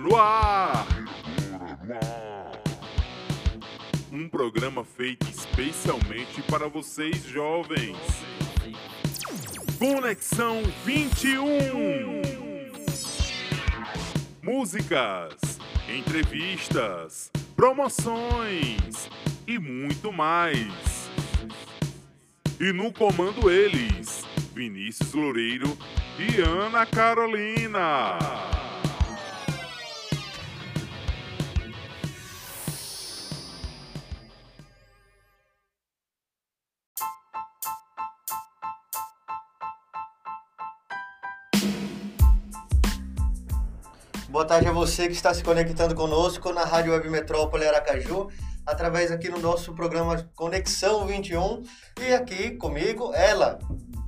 no ar! Um programa feito especialmente para vocês jovens. Conexão 21. Músicas, entrevistas, promoções e muito mais. E no comando eles, Vinícius Loureiro e Ana Carolina. Boa tarde a você que está se conectando conosco na Rádio Web Metrópole Aracaju, através aqui no nosso programa Conexão 21. E aqui comigo, ela,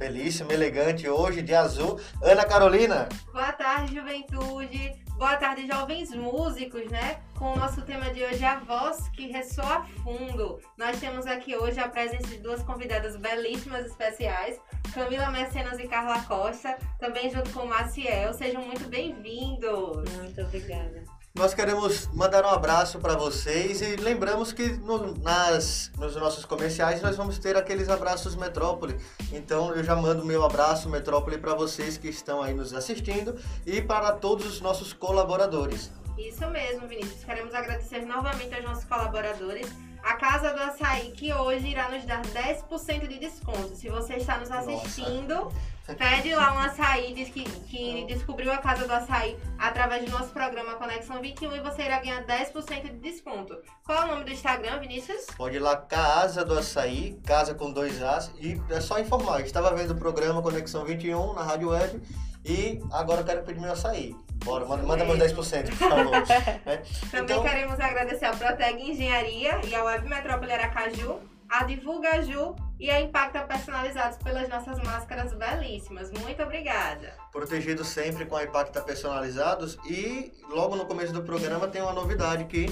belíssima, elegante hoje, de azul, Ana Carolina. Boa tarde, juventude. Boa tarde, jovens músicos, né? Com o nosso tema de hoje, a voz que ressoa fundo. Nós temos aqui hoje a presença de duas convidadas belíssimas especiais, Camila Mecenas e Carla Costa, também junto com o Maciel. Sejam muito bem-vindos. Muito obrigada. Nós queremos mandar um abraço para vocês e lembramos que no- nas, nos nossos comerciais nós vamos ter aqueles abraços Metrópole. Então eu já mando meu abraço Metrópole para vocês que estão aí nos assistindo e para todos os nossos colaboradores. Isso mesmo, Vinícius. Queremos agradecer novamente aos nossos colaboradores. A Casa do Açaí, que hoje irá nos dar 10% de desconto. Se você está nos assistindo, pede lá um açaí, diz que, que descobriu a Casa do Açaí através do nosso programa Conexão 21 e você irá ganhar 10% de desconto. Qual é o nome do Instagram, Vinícius? Pode ir lá, Casa do Açaí, casa com dois As, e é só informar. Eu estava vendo o programa Conexão 21 na Rádio Web e agora eu quero pedir meu açaí. Bora, manda, manda meus 10%, por favor. né? Também Então- queremos agradecer a Proteg Engenharia e a Web Metrópole Aracaju, a Divulgaju e a Impacta Personalizados pelas nossas máscaras belíssimas. Muito obrigada. protegidos sempre com a Impacta Personalizados e logo no começo do programa tem uma novidade que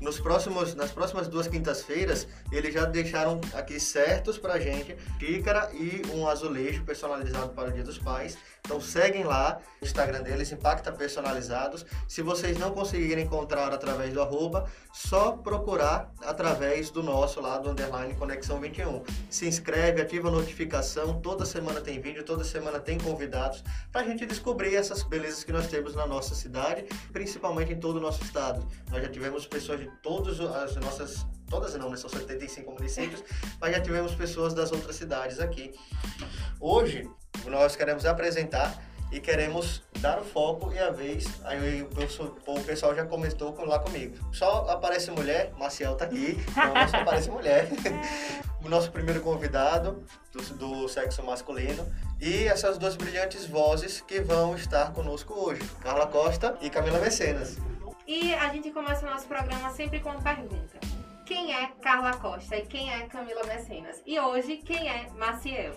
nos próximos, nas próximas duas quintas-feiras eles já deixaram aqui certos pra gente xícara e um azulejo personalizado para o Dia dos Pais. Então seguem lá o Instagram deles, Impacta Personalizados. Se vocês não conseguirem encontrar através do arroba, só procurar através do nosso lá do underline Conexão 21. Se inscreve, ativa a notificação, toda semana tem vídeo, toda semana tem convidados para a gente descobrir essas belezas que nós temos na nossa cidade, principalmente em todo o nosso estado. Nós já tivemos pessoas de todas as nossas, todas não, né, são 75 municípios, mas já tivemos pessoas das outras cidades aqui. Hoje, nós queremos apresentar e queremos dar o foco e a vez. Aí o pessoal- o pessoal já comentou com- lá comigo. Só aparece mulher, Maciel tá aqui, então só aparece mulher. o nosso primeiro convidado do, do sexo masculino e essas duas brilhantes vozes que vão estar conosco hoje, Carla Costa e Camila Mecenas. E a gente começa o nosso programa sempre com uma pergunta. Quem é Carla Costa e quem é Camila Mecenas? E hoje, quem é Maciel?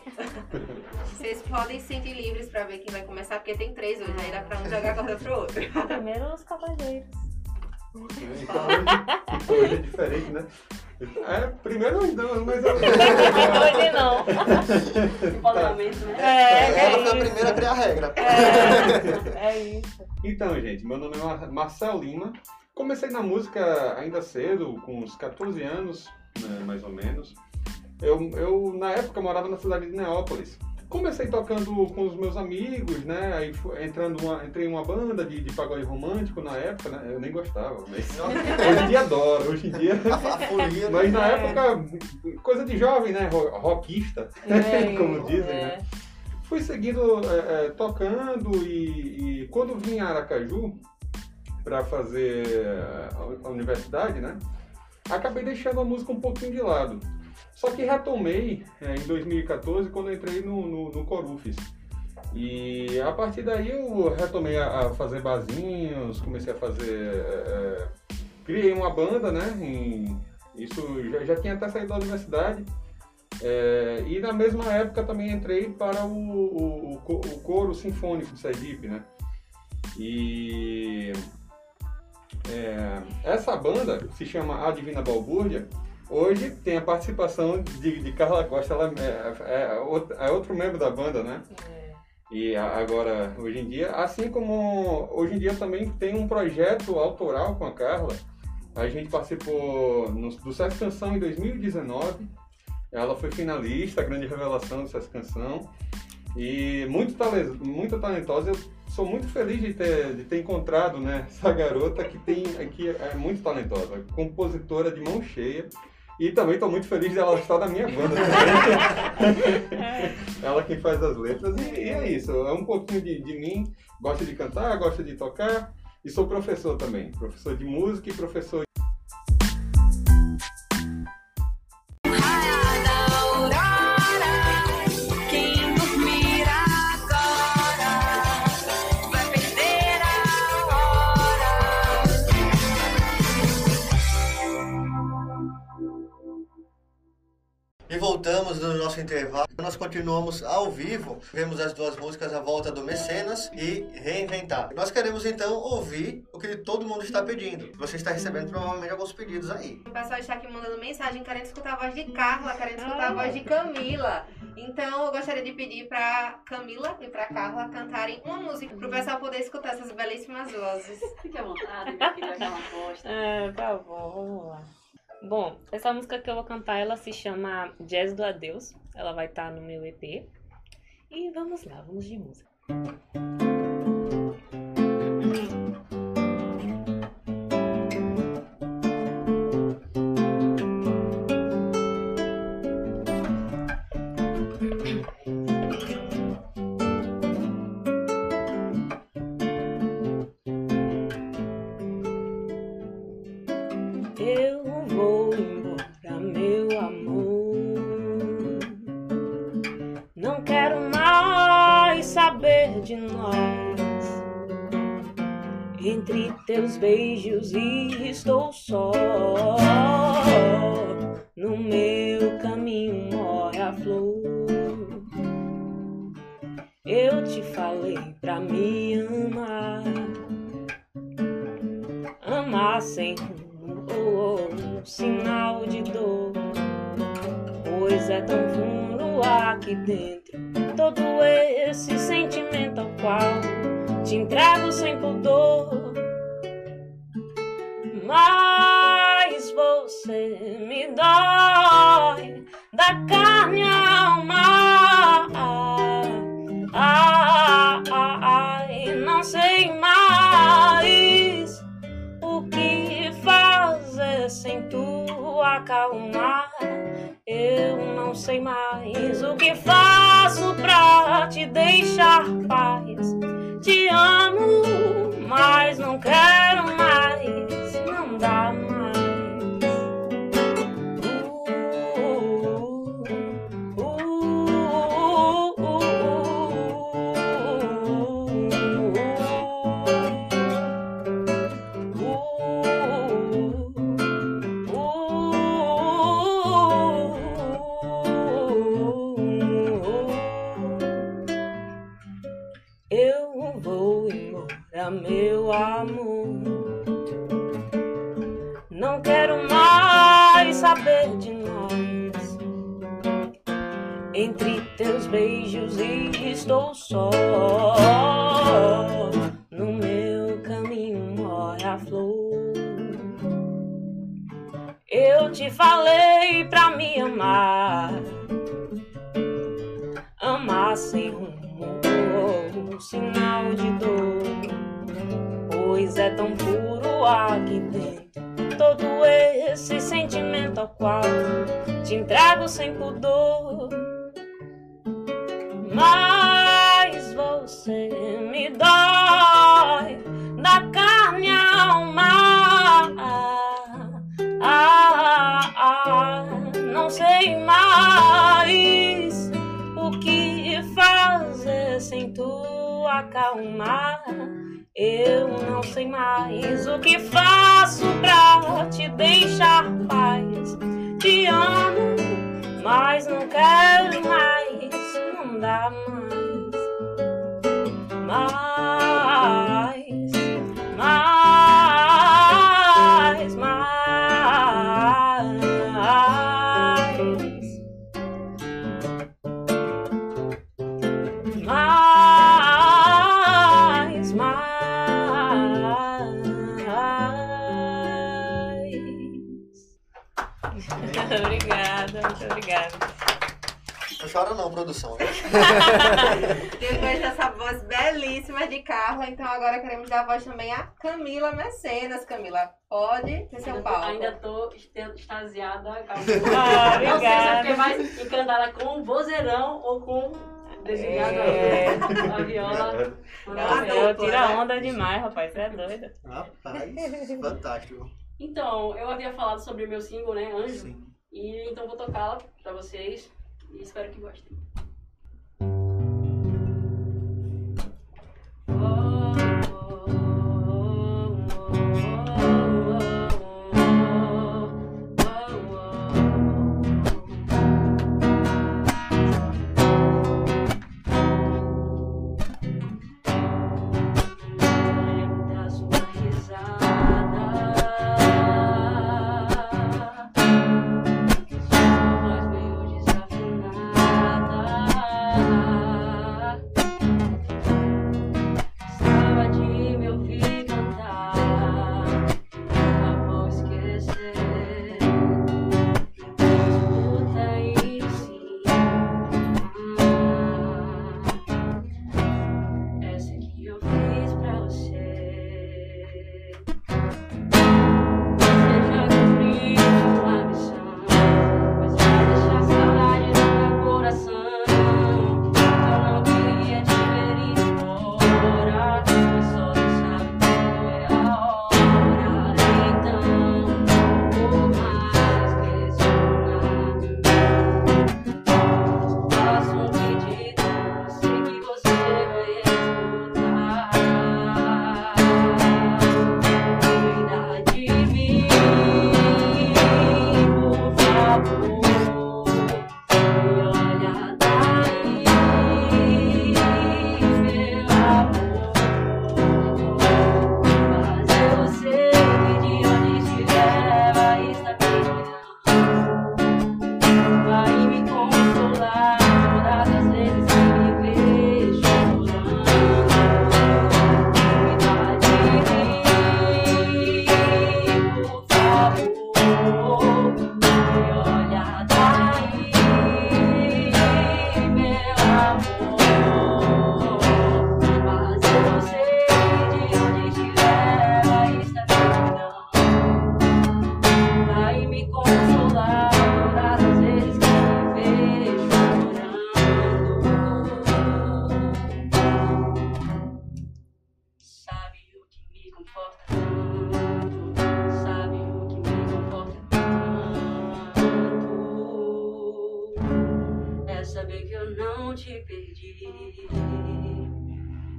Vocês podem se sentir livres para ver quem vai começar, porque tem três hoje, aí dá pra um jogar a corda pro outro. Primeiro os cavaleiros. Então hoje, hoje é diferente, né? É, primeiro damas, mas eu... Hoje não. Fundamento, né? É, Ela é foi a primeira a criar a regra. É, é isso. Então, gente, meu nome é Mar- Marcel Lima. Comecei na música ainda cedo, com uns 14 anos, né, mais ou menos. Eu, eu, na época, morava na cidade de Neópolis. Comecei tocando com os meus amigos, né? Aí entrando uma, entrei em uma banda de, de pagode romântico na época, né? Eu nem gostava, mas hoje em dia adoro, hoje em dia. Mas na época, coisa de jovem, né? Ro- Rockista, É, como dizem, é. né? Fui seguindo, é, tocando e, e quando vim a Aracaju para fazer a, a universidade, né? Acabei deixando a música um pouquinho de lado. Só que retomei é, em 2014 quando entrei no, no, no Corufes. E a partir daí eu retomei a, a fazer barzinhos, comecei a fazer. é, criei uma banda, né? em- isso já, já tinha até saído da universidade. É, e na mesma época também entrei para o, o, o o coro sinfônico de Sergipe, né? E é, essa banda se chama A Divina Balbúrdia. Hoje tem a participação de, de Carla Costa, ela é, é, outro, é outro membro da banda, né? É. E agora, hoje em dia, assim como hoje em dia também tem um projeto autoral com a Carla. A gente participou no, do Sesc Canção em 2019. Ela foi finalista, grande revelação do Sesc Canção. E muito, muito talentosa. Eu sou muito feliz de ter, de ter encontrado né, essa garota que, tem, que é muito talentosa, compositora de mão cheia. E também estou muito feliz dela estar na minha banda. Ela quem faz as letras. E, e é isso, é um pouquinho de, de mim. Gosto de cantar, gosto de tocar. E sou professor também. Professor de música e professor voltamos no nosso intervalo. Nós continuamos ao vivo. Vemos as duas músicas A Volta do Mecenas e Reinventar. Nós queremos então ouvir o que todo mundo está pedindo. Você está recebendo provavelmente alguns pedidos aí. O pessoal está aqui mandando mensagem querendo escutar a voz de Carla, querendo escutar a voz de Camila. Então eu gostaria de pedir pra Camila e pra Carla cantarem uma música pro pessoal poder escutar essas belíssimas vozes. Fique à vontade, meu filho, aquela aposta. É, tá bom, vamos lá. Bom, essa música que eu vou cantar, ela se chama Jazz do Adeus. Ela vai estar no meu EP. E vamos lá, vamos de música. Beijos e estou só. No meu caminho morre a flor. Eu te falei pra me amar amar sem rumo ou um sinal de dor. Pois é tão fundo aqui dentro todo esse sentimento ao qual te entrego sem pudor. Dói da carne à alma. Ah, ah, ah, e não sei mais o que fazer sem tu acalmar. Eu não sei mais o que faço pra te deixar paz. Te amo, mas não quero só. No meu caminho morre a flor. Eu te falei pra me amar. Amar sem rumo um sinal de dor. Pois é tão puro aqui dentro todo esse sentimento ao qual te entrego sem pudor. Mas dói da carne à alma. Ah, ah, não sei mais o que fazer sem tu acalmar. Eu não sei mais o que faço pra te deixar paz. Te amo, mas não quero mais, não dá mais mais, mais, mais, mais, mais. obrigada, muito obrigada. Não chora não, produção. Né? belíssima de Carla, então agora queremos dar voz também a Camila Mecenas. Camila, pode ter seu palco. Ainda tô extasiada. Ah, Não sei se eu fiquei mais encantada com o vozeirão ou com desligado É. a viola. Eu dupla, tiro né? a onda demais, rapaz. Você é doido. Rapaz, fantástico. Então, eu havia falado sobre o meu single, né, Anjo? Sim. E então vou tocá-la pra vocês e espero que gostem.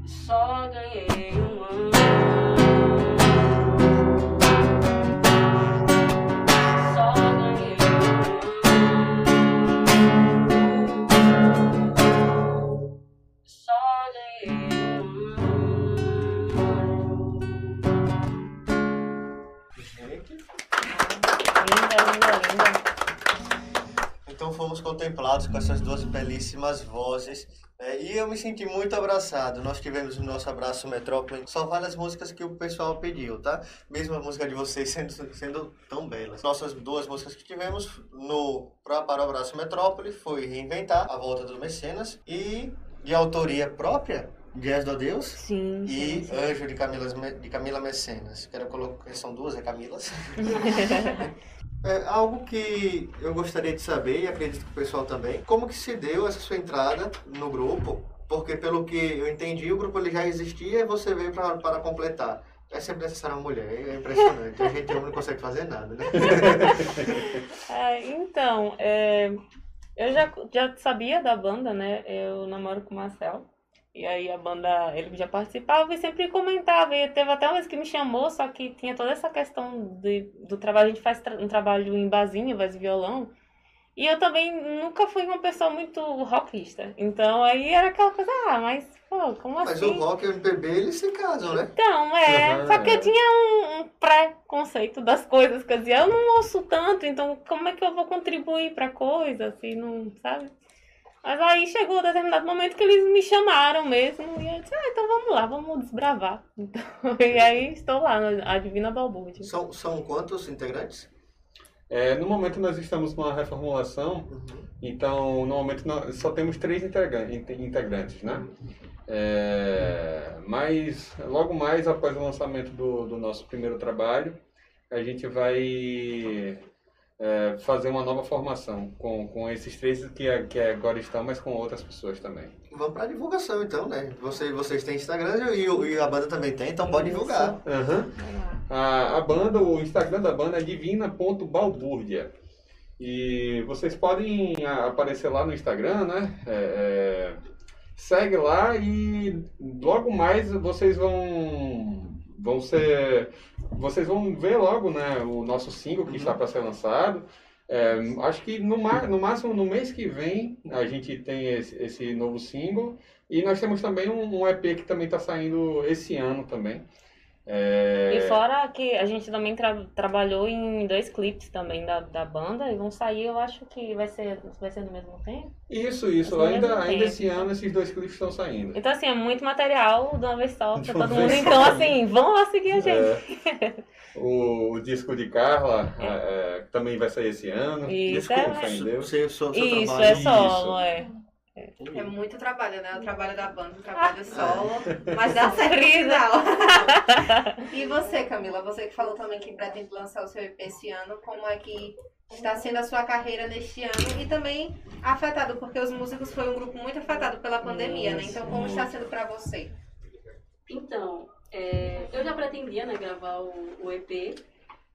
Só ganhei um ano. Com essas duas belíssimas vozes. né? e eu me senti muito abraçado. Nós tivemos o nosso abraço Metrópole. Só várias músicas que o pessoal pediu, tá? Mesmo a música de vocês sendo, sendo tão belas. Nossas duas músicas que tivemos no pra, para o abraço Metrópole foi Reinventar, A Volta do Mecenas e de autoria própria, Jazz do Deus. Sim. E sim, sim. Anjo de Camila, de Camila Mecenas. Quero colocar. São duas, é Camilas. É algo que eu gostaria de saber, e acredito que o pessoal também, como que se deu essa sua entrada no grupo? Porque pelo que eu entendi, o grupo ele já existia e você veio para completar. É sempre necessário uma mulher, é impressionante. A gente homem não consegue fazer nada, né? É, então, é, eu já, já sabia da banda, né? Eu namoro com o Marcel. E aí a banda, ele já participava e sempre comentava. E teve até uma vez que me chamou, só que tinha toda essa questão de, do trabalho. A gente faz tra- um trabalho em basinho, voz e violão. E eu também nunca fui uma pessoa muito rockista. Então aí era aquela coisa, ah, mas, pô, como Mas assim? o rock e o MPB, eles se casam, né? Então, é. Aham, Só que eu tinha um, um pré-conceito das coisas, quer dizer, eu não ouço tanto, então como é que eu vou contribuir pra coisa, assim, não, sabe? Mas aí chegou um determinado momento que eles me chamaram mesmo, e eu disse, ah, então vamos lá, vamos desbravar. Então, e aí estou lá, a Divina Balbúrdia. São, são quantos integrantes? É, no momento nós estamos numa reformulação, Uhum. então no momento nós só temos três integra- inte- integrantes, né? É, mas logo mais após o lançamento do, do nosso primeiro trabalho, a gente vai é, fazer uma nova formação com, com esses três que, que agora estão, mas com outras pessoas também. Vamos pra divulgação então, né? Você, vocês têm Instagram e, e a banda também tem, então pode divulgar. Aham. A, a banda, o Instagram da banda é divina.balbúrdia. E vocês podem aparecer lá no Instagram, né? É, é, segue lá e logo mais vocês vão vão ser vocês vão ver logo, né? O nosso single que está para ser lançado. É, acho que no, no máximo no mês que vem a gente tem esse, esse novo single e nós temos também um, um EP que também está saindo esse ano também. É, E fora que a gente também tra- trabalhou em dois clipes também da, da banda e vão sair, eu acho que vai ser, vai ser no mesmo tempo. Isso, isso. Ainda, ainda tempo. esse ano esses dois clipes estão saindo. Então, assim, é muito material de uma vez só pra todo mundo. Então, assim, vão lá seguir a gente. É. o, o disco de Carla é, é, também vai sair esse ano. Isso, Desculpa, é. Deus. Seu, seu, seu Isso, trabalho. é Isso. solo, é. É muito trabalho, né? O trabalho da banda, o trabalho solo, mas dá certo e você, Camila, você que falou também que pretende lançar o seu EP esse ano, como é que está sendo a sua carreira neste ano e também afetado, porque os músicos foi um grupo muito afetado pela pandemia, né? Então, como está sendo pra você? Então, é, eu já pretendia né, gravar o, o EP,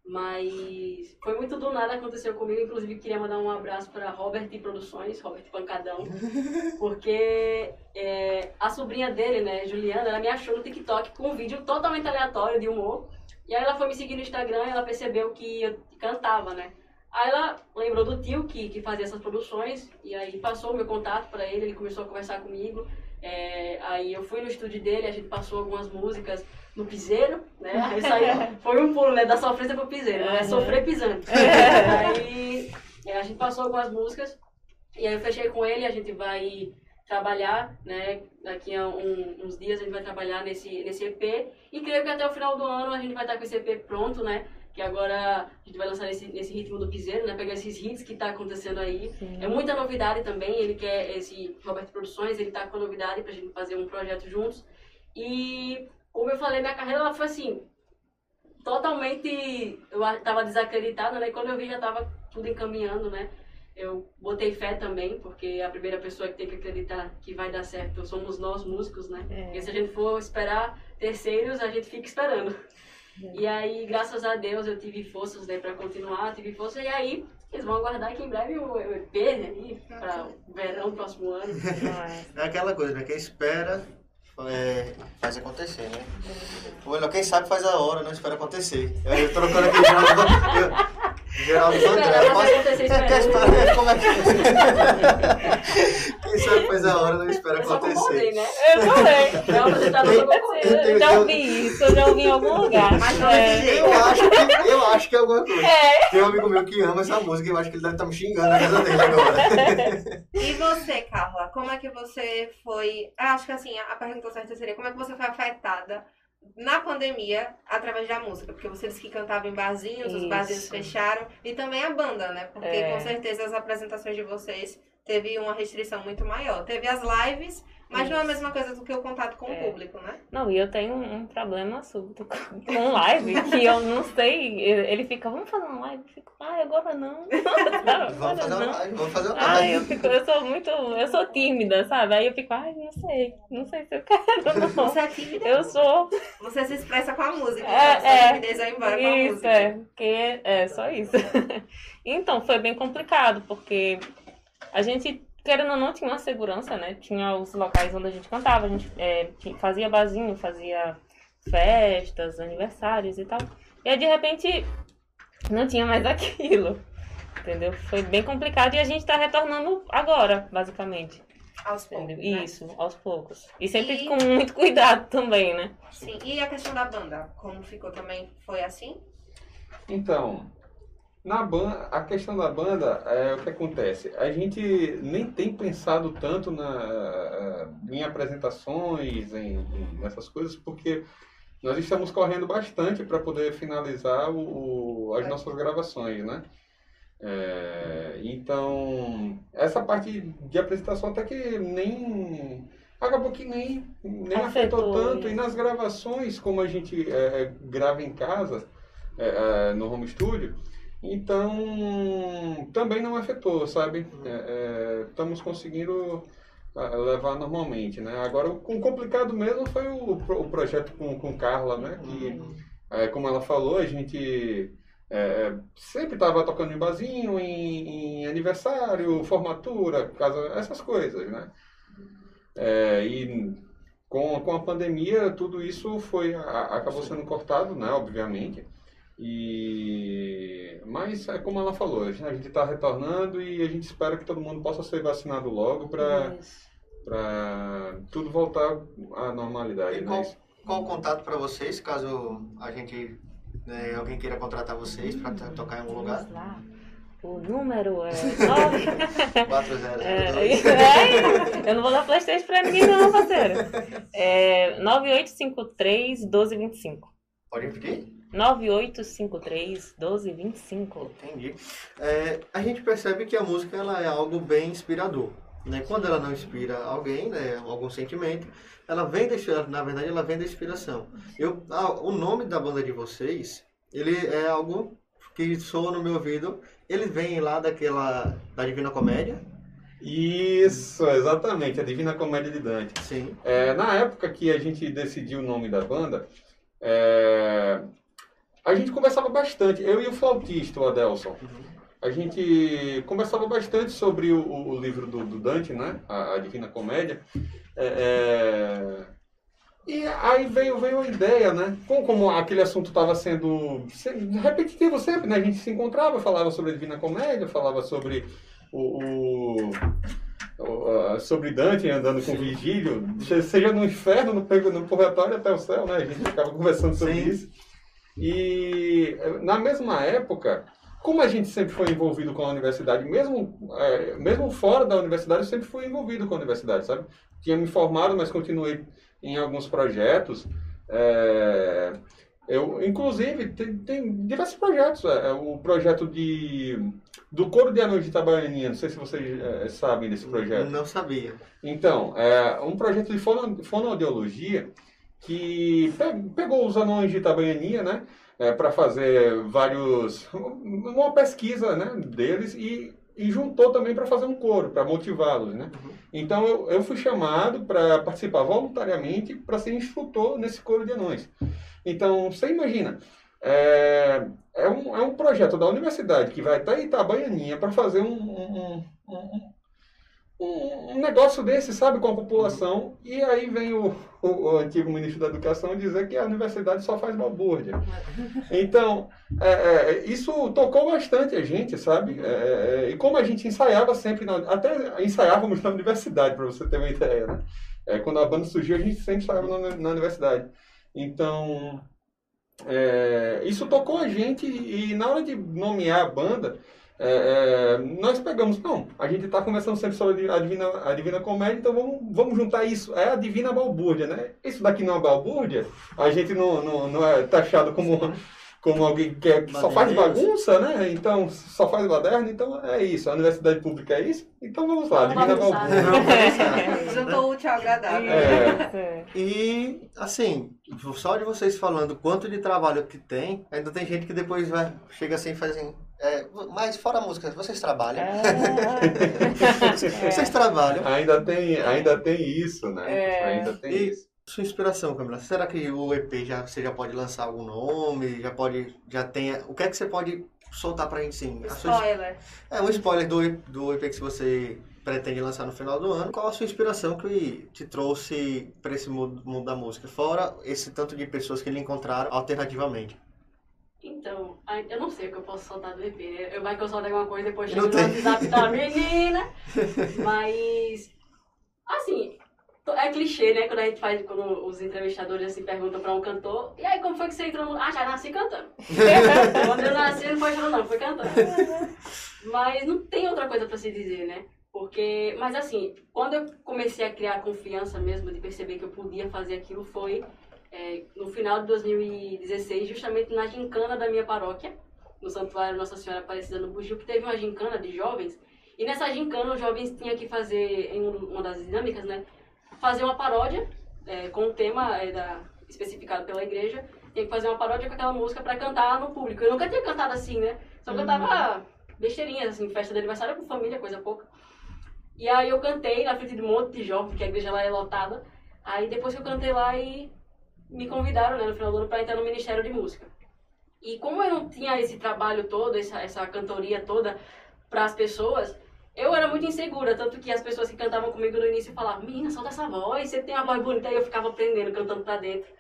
mas foi muito do nada aconteceu comigo. Inclusive, queria mandar um abraço para Robert Produções, Robert Pancadão, porque é, a sobrinha dele, né, Juliana, ela me achou no TikTok com um vídeo totalmente aleatório de humor. E aí ela foi me seguir no Instagram e ela percebeu que eu cantava, né? Aí ela lembrou do tio que, que fazia essas produções e aí passou o meu contato para ele, ele começou a conversar comigo. É, aí eu fui no estúdio dele, a gente passou algumas músicas no piseiro, né? Aí saiu, foi um pulo, né? Da sofrência pro piseiro, né? Uhum. Sofrer pisando. Aí é, a gente passou algumas músicas e aí eu fechei com ele, a gente vai trabalhar, né? Daqui a um- uns dias a gente vai trabalhar nesse, nesse EP e creio que até o final do ano a gente vai estar com esse EP pronto, né? Que agora a gente vai lançar nesse, nesse ritmo do piseiro, né? Pegar esses hits que tá acontecendo aí. É muita novidade também, ele quer esse Roberto Produções, ele tá com novidade pra gente fazer um projeto juntos. E como eu falei, minha carreira ela foi assim, totalmente eu a- tava desacreditada, né? E quando eu vi já tava tudo encaminhando, né? Eu botei fé também, porque a primeira pessoa que tem que acreditar que vai dar certo somos nós músicos, né? É. Porque se a gente for esperar terceiros, a gente fica esperando. E aí, graças a Deus, eu tive forças né, para continuar, tive força, e aí eles vão aguardar que em breve o EP né, para o verão próximo ano. É aquela coisa, né? Quem espera é, faz acontecer, né? Olha, quem sabe faz a hora, não espera acontecer. Eu, eu trocando aqui Geraldo, eu, Geraldo Vandré. mas É, como é que Quem sabe faz a hora, não espera Eu concordei, acontecer. né? Eu falei. É o apresentador só concordei. Eu já ouvi isso, eu já ouvi em algum lugar. Mas não É. Eu acho, que, eu acho que é alguma coisa. É. Tem um amigo meu que ama essa música e eu acho que ele deve estar me xingando na casa dele agora. E você, Carla, como é que você foi. ah, Acho que assim, a pergunta certa seria como é que você foi afetada na pandemia através da música? Porque você disse que cantava em barzinhos, os Isso. barzinhos fecharam, e também a banda, né? Porque É. com certeza as apresentações de vocês teve uma restrição muito maior. Teve as lives, mas não é a mesma coisa do que o contato com É. o público, né? Não, e eu tenho um problema súbito com, live, que eu não sei. Ele fica, vamos fazer uma live? Eu fico, ai, agora não. Vamos Agora fazer uma live, vamos fazer uma Ai, live. eu fico, eu sou muito, eu sou tímida, sabe? Aí eu fico, ai, não sei, não sei se eu quero, não. Você é tímida? Eu sou. Você se expressa com a música. É, então, sua é. timidez vai embora com a Isso, música. é, porque é só isso. Então, foi bem complicado, porque a gente, querendo ou não, tinha uma segurança, né? Tinha os locais onde a gente cantava, a gente é, fazia barzinho, fazia festas, aniversários e tal. E aí, de repente, não tinha mais aquilo. Entendeu? Foi bem complicado e a gente tá retornando agora, basicamente. Aos poucos. Né? Isso, aos poucos. E sempre E- com muito cuidado também, né? Sim. E a questão da banda, como ficou também? Foi assim? Então, na banda, a questão da banda é o que acontece. A gente nem tem pensado tanto na, em apresentações, em, em- nessas coisas, porque nós estamos correndo bastante para poder finalizar o, as nossas gravações, né? É, então, essa parte de apresentação até que nem. Acabou que nem, nem afetou, Afetou, tanto. E nas gravações, como a gente é, grava em casa, é, no home studio, então também não afetou, sabe? É, é, estamos conseguindo é, levar normalmente, né? Agora, o complicado mesmo foi o, o projeto com, com Carla, né? Que, é, como ela falou, a gente é, sempre estava tocando em barzinho, em, em aniversário, formatura, casa, essas coisas, né? É, e com, com a pandemia, tudo isso foi acabou sendo cortado, né? Obviamente. E mas é como ela falou, a gente está retornando e a gente espera que todo mundo possa ser vacinado logo para para tudo voltar à normalidade. E né? qual, qual o contato para vocês, caso a gente, né, alguém queira contratar vocês para tocar em algum lugar? Lá. O número é. nove- 4002. É, é, eu não vou dar Playstation pra ninguém, não, parceiro. É 9853 1225. Pode repetir? 9853 1225. Entendi. É, a gente percebe que a música ela é algo bem inspirador. Né? Quando ela não inspira alguém, né, algum sentimento, ela vem da, inspira- na verdade ela vem da inspiração. Eu, ah, o nome da banda de vocês, ele é algo que soa no meu ouvido. Ele vem lá daquela da Divina Comédia. Isso, exatamente, a Divina Comédia de Dante. Sim. É, na época que a gente decidiu o nome da banda, é, a gente conversava bastante, eu e o flautista, o Adelson. A gente conversava bastante sobre o, o livro do, do Dante, né? A, a Divina Comédia. É, é, e aí veio, veio a ideia, né? Como, como aquele assunto estava sendo se- repetitivo sempre, né? A gente se encontrava, falava sobre a Divina Comédia, falava sobre o, o- sobre Dante andando com Virgílio, seja no inferno, no, no purgatório até o céu, né? A gente ficava conversando sobre Sim. isso. E na mesma época, como a gente sempre foi envolvido com a universidade, mesmo, eh, mesmo fora da universidade, eu sempre fui envolvido com a universidade, sabe? Tinha me formado, mas continuei em alguns projetos. Eh, eu, inclusive, tem, tem diversos projetos. eh, o projeto de, do Coro de Anões de Itabaianinha, não sei se vocês eh, sabem desse projeto. Não sabia. Então, é um projeto de fono, fonoaudiologia que pe- pegou os anões de Itabaianinha, né, para fazer vários, uma pesquisa, né, deles e, e juntou também para fazer um coro, para motivá-los, né. Então, eu, eu fui chamado para participar voluntariamente para ser instrutor nesse coro de anões. Então, você imagina, é, é, um, é um projeto da universidade que vai até Itabaianinha para fazer um, um, um, um- um, negócio desse, sabe, com a população, e aí vem o, o, o antigo ministro da Educação dizer que a universidade só faz balbúrdia. Então, é, é, isso tocou bastante a gente, sabe? É, é, e como a gente ensaiava sempre, na, até ensaiávamos na universidade, para você ter uma ideia, né? É, quando a banda surgiu, a gente sempre ensaiava na, na universidade. Então, é, isso tocou a gente e na hora de nomear a banda, é, é, nós pegamos, não, a gente está conversando sempre sobre a Divina, a Divina Comédia, então vamos, vamos juntar isso. É a Divina Balbúrdia, né? Isso daqui não é balbúrdia, a gente não, não, não é taxado como, como alguém que, é- que só faz bagunça, né? Então, só faz baderna, então é isso. A universidade pública é isso, então vamos lá, Vamos Divina bagunçar, né? Balbúrdia. Juntou o útil ao agradável. É. E, assim, só de vocês falando quanto de trabalho que tem, ainda tem gente que depois vai, chega assim e faz assim, é, mas fora a música, vocês trabalham? É. Vocês trabalham? Ainda tem, ainda tem isso, né? É. Ainda tem E isso. sua inspiração, Camila, será que o EP já, você já pode lançar algum nome? Já pode, já tem, o que é que você pode soltar pra gente, sim? A sua- Spoiler. é um spoiler do, do EP que você pretende lançar no final do ano. Qual a sua inspiração que te trouxe para esse mundo, mundo da música? Fora esse tanto de pessoas que lhe encontraram alternativamente. Então, eu não sei o que eu posso soltar do EP, né? Eu vai que eu solto alguma coisa e depois Não chego no. WhatsApp da menina. Mas, assim, é clichê, né? Quando a gente faz, quando os entrevistadores assim perguntam pra um cantor, e aí como foi que você entrou no... Ah, já nasci cantando. quando eu nasci não foi chorando não, foi cantando. Mas não tem outra coisa pra se dizer, né? Porque, mas assim, quando eu comecei a criar confiança mesmo, de perceber que eu podia fazer aquilo, foi é, no final de 2016, justamente na gincana da minha paróquia, no Santuário Nossa Senhora Aparecida no Bugio, que teve uma gincana de jovens. E nessa gincana, os jovens tinham que fazer, em um- uma das dinâmicas, né? Fazer uma paródia é, com o tema é, da, especificado pela igreja. Tinha que fazer uma paródia com aquela música pra cantar no público. Eu nunca tinha cantado assim, né? Só cantava besteirinhas, assim, festa de aniversário com família, coisa pouca. E aí eu cantei na frente de um monte de jovens, porque a igreja lá é lotada. Aí depois que eu cantei lá e me convidaram, né, no final do ano, pra entrar no Ministério de Música. E como eu não tinha esse trabalho todo, essa, essa cantoria toda para as pessoas, eu era muito insegura. Tanto que as pessoas que cantavam comigo no início falavam: Menina, solta essa voz, você tem uma voz bonita. Aí eu ficava aprendendo, cantando pra dentro.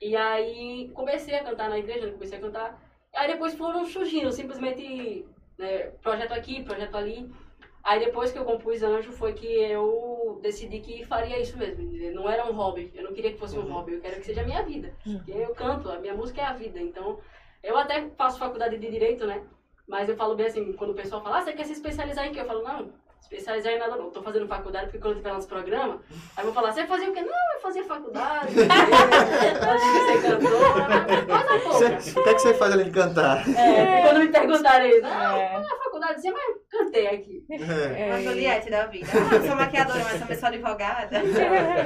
E aí comecei a cantar na igreja, né, comecei a cantar. Aí depois foram surgindo, simplesmente né, projeto aqui, projeto ali. Aí depois que eu compus Anjo foi que eu decidi que faria isso mesmo. Não era um hobby. Eu não queria que fosse um hobby. Eu quero que seja a minha vida. Porque eu canto, a minha música é a vida. Então, eu até faço faculdade de Direito, né? Mas eu falo bem assim, quando o pessoal fala, ah, você quer se especializar em quê? Eu falo, não, especializar em nada não. Tô fazendo faculdade porque quando eu tiver nos programas, aí eu vou falar, você fazia o quê? Não, eu fazia faculdade. Antes de ser cantora. Coisa pouca. Você- O que é que você faz além de cantar? É, e quando me perguntarem isso, ah, É. eu na faculdade, assim, mas cantei aqui. É. Uma Juliette da vida. Ah, eu sou maquiadora, mas também sou advogada.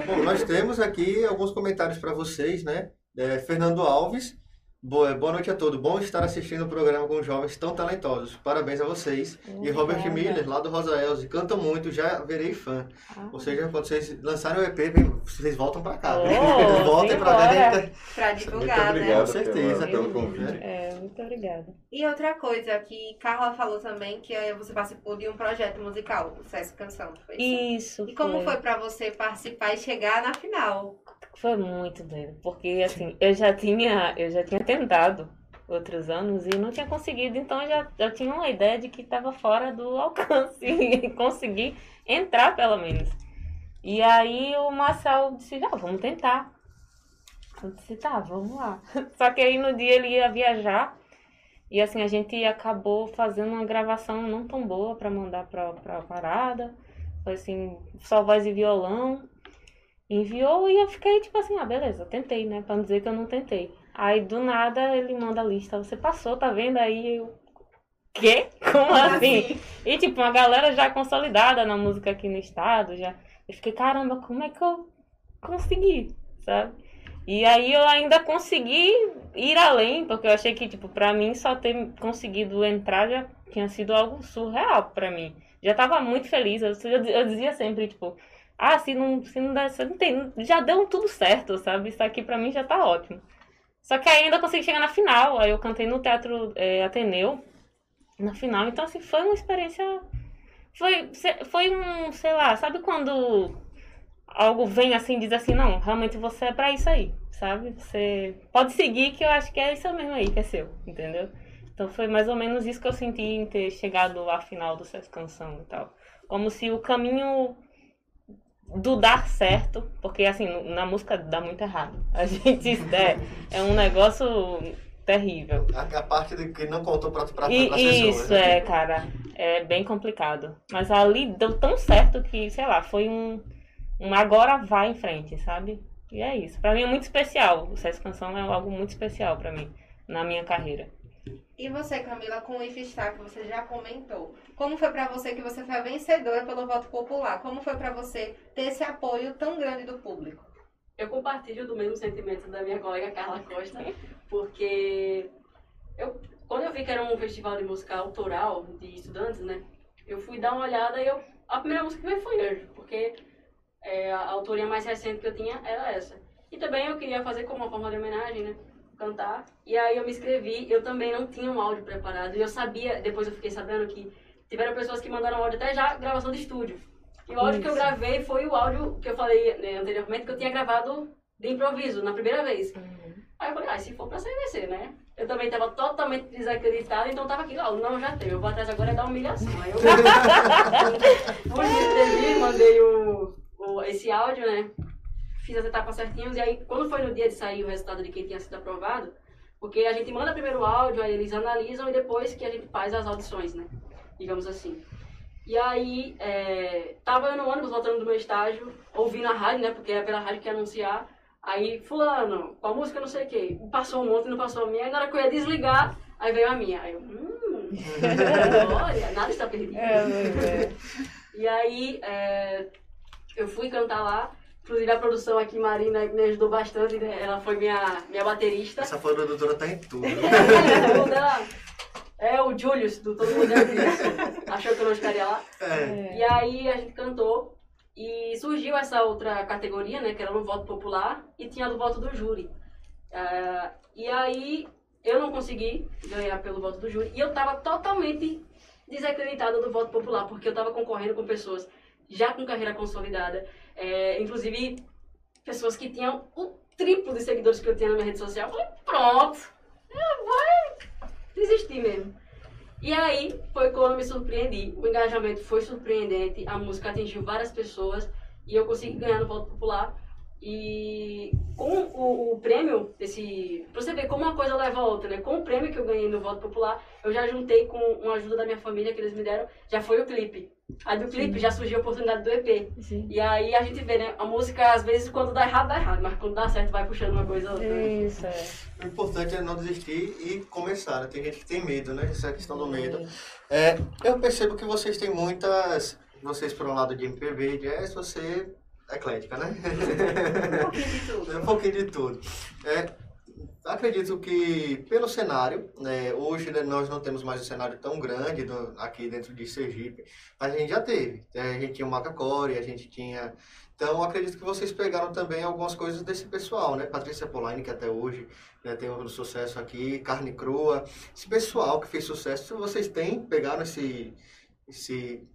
Bom, nós temos aqui alguns comentários para vocês, né? É, Fernando Alves, boa, boa noite a todos. Bom estar assistindo o programa com jovens tão talentosos. Parabéns a vocês. E Robert Obrigada. Miller, lá do Rosa Elze, cantam muito, já verei fã. Ah. Ou seja, quando vocês lançarem o EP, vem- vocês voltam para cá. Oh, Vocês voltem para cá. gente. Pra Muito divulgar, né? obrigado Com certeza. pela- pelo convite. É, muito obrigada. E outra coisa que Carla falou também, que eh, você participou de um projeto musical, o Sesc Canção, foi isso? Isso. E como foi pra você participar e chegar na final? Foi muito doido, porque assim, eu já tinha, eu já tinha tentado outros anos e não tinha conseguido, então eu já eu tinha uma ideia de que estava fora do alcance e consegui entrar pelo menos. E aí o Marcel disse, ah, vamos tentar. Eu disse, tá, vamos lá. Só que aí no dia ele ia viajar e assim, a gente acabou fazendo uma gravação não tão boa pra mandar pra, pra parada. Foi assim, só voz e violão enviou e eu fiquei tipo assim, ah, beleza, tentei, né? Pra não dizer que eu não tentei. Aí do nada ele manda a lista, você passou, tá vendo? Aí eu. Quê? Como assim? E tipo, uma galera já consolidada na música aqui no estado, já. Eu fiquei, caramba, como é que eu consegui, sabe? E aí eu ainda consegui ir além, porque eu achei que, tipo, pra mim só ter conseguido entrar já tinha sido algo surreal pra mim. Já tava muito feliz, eu, eu, eu dizia sempre, tipo, ah, se não, se não der, se não tem, já deu tudo certo, sabe? Isso aqui pra mim já tá ótimo. Só que ainda consegui chegar na final, aí eu cantei no Teatro é, Ateneu, na final, então assim, foi uma experiência, foi, foi um, sei lá, sabe quando algo vem assim, diz assim, não, realmente você é pra isso aí, sabe? Você pode seguir que eu acho que é isso mesmo aí, que é seu, entendeu? Então foi mais ou menos isso que eu senti em ter chegado à final do Sesc Canção e tal. Como se o caminho do dar certo, porque assim, na música dá muito errado. A gente é, é um negócio terrível. A, a parte de que não contou para pra, E, as pessoas. isso, né? é, cara, é bem complicado. Mas ali deu tão certo que, sei lá, foi um, um agora vai em frente, sabe? E é isso. Pra mim é muito especial. O Sesc Canção é algo muito especial pra mim, na minha carreira. E você, Camila, com o IFSTAR, que você já comentou, como foi pra você que você foi a vencedora pelo voto popular? Como foi pra você ter esse apoio tão grande do público? Eu compartilho do mesmo sentimento da minha colega Carla Costa, porque eu, quando eu vi que era um festival de música autoral de estudantes, né? Eu fui dar uma olhada e eu, a primeira música que veio foi Anjo, porque é, a autoria mais recente que eu tinha era essa. E também eu queria fazer como uma forma de homenagem, né? Cantar. E aí eu me inscrevi, eu também não tinha um áudio preparado. E eu sabia, depois eu fiquei sabendo que tiveram pessoas que mandaram áudio até já gravação de estúdio. E o áudio que eu Isso. gravei foi o áudio que eu falei né, anteriormente, que eu tinha gravado de improviso, na primeira vez. Aí eu falei, ah, se for pra vai ser, né? Eu também tava totalmente desacreditada, então tava aqui, ó, não, já tem, eu vou atrás agora é dar humilhação. Aí eu fui, me inscrevi, mandei o, o, esse áudio, né? Fiz as etapas certinhas, e aí quando foi no dia de sair o resultado de quem tinha sido aprovado, porque a gente manda primeiro o áudio, aí eles analisam e depois que a gente faz as audições, né? Digamos assim. E aí, é, tava eu no ônibus voltando do meu estágio, ouvindo a rádio, né? Porque é pela rádio que ia anunciar. Aí, fulano, com a música não sei o quê. Passou um monte, não passou a minha. Aí na hora que eu ia desligar, Aí veio a minha. Aí eu, hum, olha, nada está perdido. É, é. E aí, é, eu fui cantar lá. Inclusive, a produção aqui, Marina, me ajudou bastante. né? Ela foi minha, minha baterista. Essa produtora tá em tudo. É, é o Julius, do Todo Mundo é. Achou que eu não estaria lá. É. E aí, a gente cantou. E surgiu essa outra categoria, né? Que era no voto popular. E tinha do voto do júri. Ah, e aí, eu não consegui ganhar pelo voto do júri. E eu tava totalmente desacreditada do voto popular, porque eu tava concorrendo com pessoas já com carreira consolidada, é, inclusive pessoas que tinham o triplo de seguidores que eu tinha na minha rede social. Eu falei, pronto, eu vou desistir mesmo. E aí foi quando eu me surpreendi. O engajamento foi surpreendente, a música atingiu várias pessoas e eu consegui ganhar no voto popular. E com o, o prêmio desse. Pra você ver como uma coisa leva a outra, né? Com o prêmio que eu ganhei no voto popular, eu já juntei com uma ajuda da minha família que eles me deram, já foi o clipe. Aí do clipe já surgiu a oportunidade do EP. Sim. E aí a gente vê, né? A música, às vezes, quando dá errado, dá errado, mas quando dá certo, vai puxando uma coisa ou outra. né? Isso, é. O importante é não desistir e começar. Né? Tem gente que tem medo, né? Essa é a questão do medo. É, eu percebo que vocês têm muitas. Vocês, por um lado de MPB, jazz, você é eclética, né? Um pouquinho de tudo. É um pouquinho de tudo. É, acredito que pelo cenário, né, hoje né, nós não temos mais um cenário tão grande do- aqui dentro de Sergipe, mas a gente já teve. É, a gente tinha o Macacore, a gente tinha. Então acredito que vocês pegaram também algumas coisas desse pessoal, né? Patrícia Polaine, que até hoje né, tem um sucesso aqui, Carne Crua. Esse pessoal que fez sucesso, vocês têm, pegaram esse. esse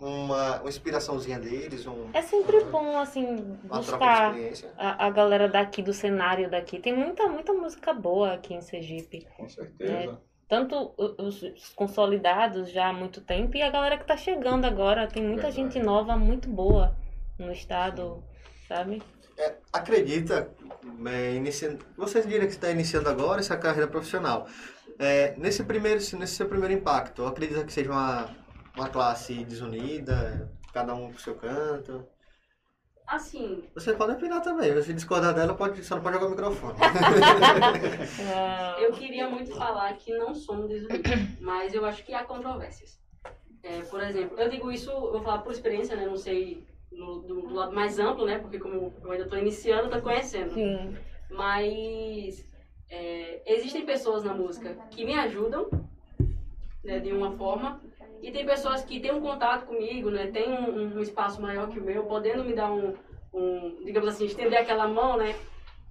uma, uma inspiraçãozinha deles, um, É sempre bom, assim, buscar experiência. a, a galera daqui, do cenário daqui. Tem muita, muita música boa aqui em Sergipe. Com certeza. Tanto o- os os consolidados já há muito tempo e a galera que tá chegando agora. Tem muita Verdade. gente nova muito boa no estado, sabe? É, acredita, é, diriam que está iniciando agora essa carreira profissional. É, nesse primeiro, nesse seu primeiro impacto, acredita que seja uma, uma classe desunida, cada um pro seu canto? Assim, Você pode opinar também, se discordar dela, pode, só não pode jogar o microfone. Eu queria muito falar que não somos desunidos, mas eu acho que há controvérsias. É, por exemplo, eu digo isso, eu vou falar por experiência, né? Não sei no- do, do lado mais amplo, né? Porque como eu ainda estou iniciando, estou conhecendo. sim. Mas é, existem pessoas na música que me ajudam, né, de uma forma, e tem pessoas que têm um contato comigo, né, tem um, um espaço maior que o meu, podendo me dar um, um, digamos assim, estender aquela mão, né,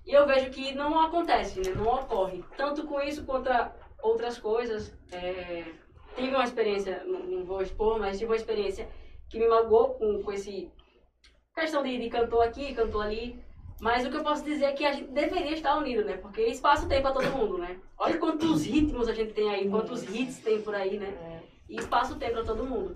e eu vejo que não acontece, né, não ocorre. Tanto com isso quanto outras coisas. É, tive uma experiência, não vou expor, mas tive uma experiência que me magoou com, com esse questão de, de cantor aqui, cantor ali. Mas o que eu posso dizer é que a gente deveria estar unido, né? Porque espaço tem pra todo mundo, né? Olha quantos ritmos a gente tem aí, quantos hits tem por aí, né? E espaço tem pra todo mundo.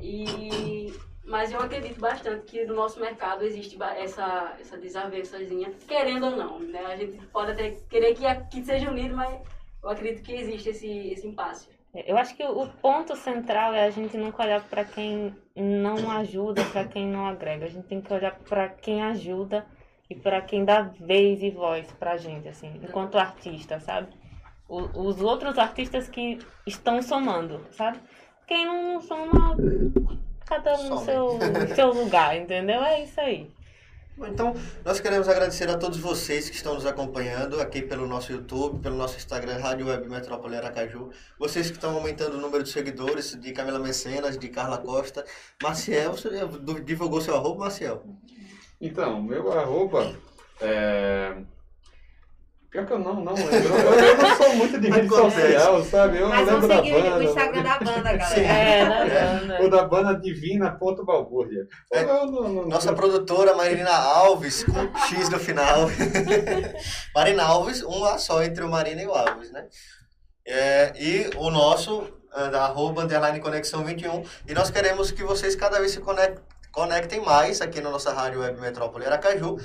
E... Mas eu acredito bastante que no nosso mercado existe essa, essa desavençazinha, querendo ou não, né? A gente pode até querer que, a- que seja unido, mas eu acredito que existe esse, esse impasse. Eu acho que o ponto central é a gente nunca olhar para quem não ajuda, para quem não agrega. A gente tem que olhar para quem ajuda e para quem dá vez e voz pra gente, assim, enquanto artista, sabe? O- os outros artistas que estão somando, sabe? Quem não soma, cada um no seu, seu lugar, entendeu? É isso aí. Então, nós queremos agradecer a todos vocês que estão nos acompanhando aqui pelo nosso YouTube, pelo nosso Instagram, Rádio Web Metrópole Aracaju. Vocês que estão aumentando o número de seguidores de Camila Mecenas, de Carla Costa. Maciel, você divulgou seu arroba, Maciel? Então, meu arroba é. Pior que eu não, não lembro. Eu, não sou muito de rede social, sabe? Eu Mas lembro da banda. o Instagram da banda, galera. Sim. É, na banda. O da banda divina.balbúrdia. É. Eu não, não, Nossa produtora Marina Alves, com X no final. Marina Alves, um A só entre o Marina e o Alves, né? É, e o nosso, é, da arroba, underline conexão 21. E nós queremos que vocês cada vez se conec- conectem mais aqui na nossa Rádio Web Metrópole Aracaju.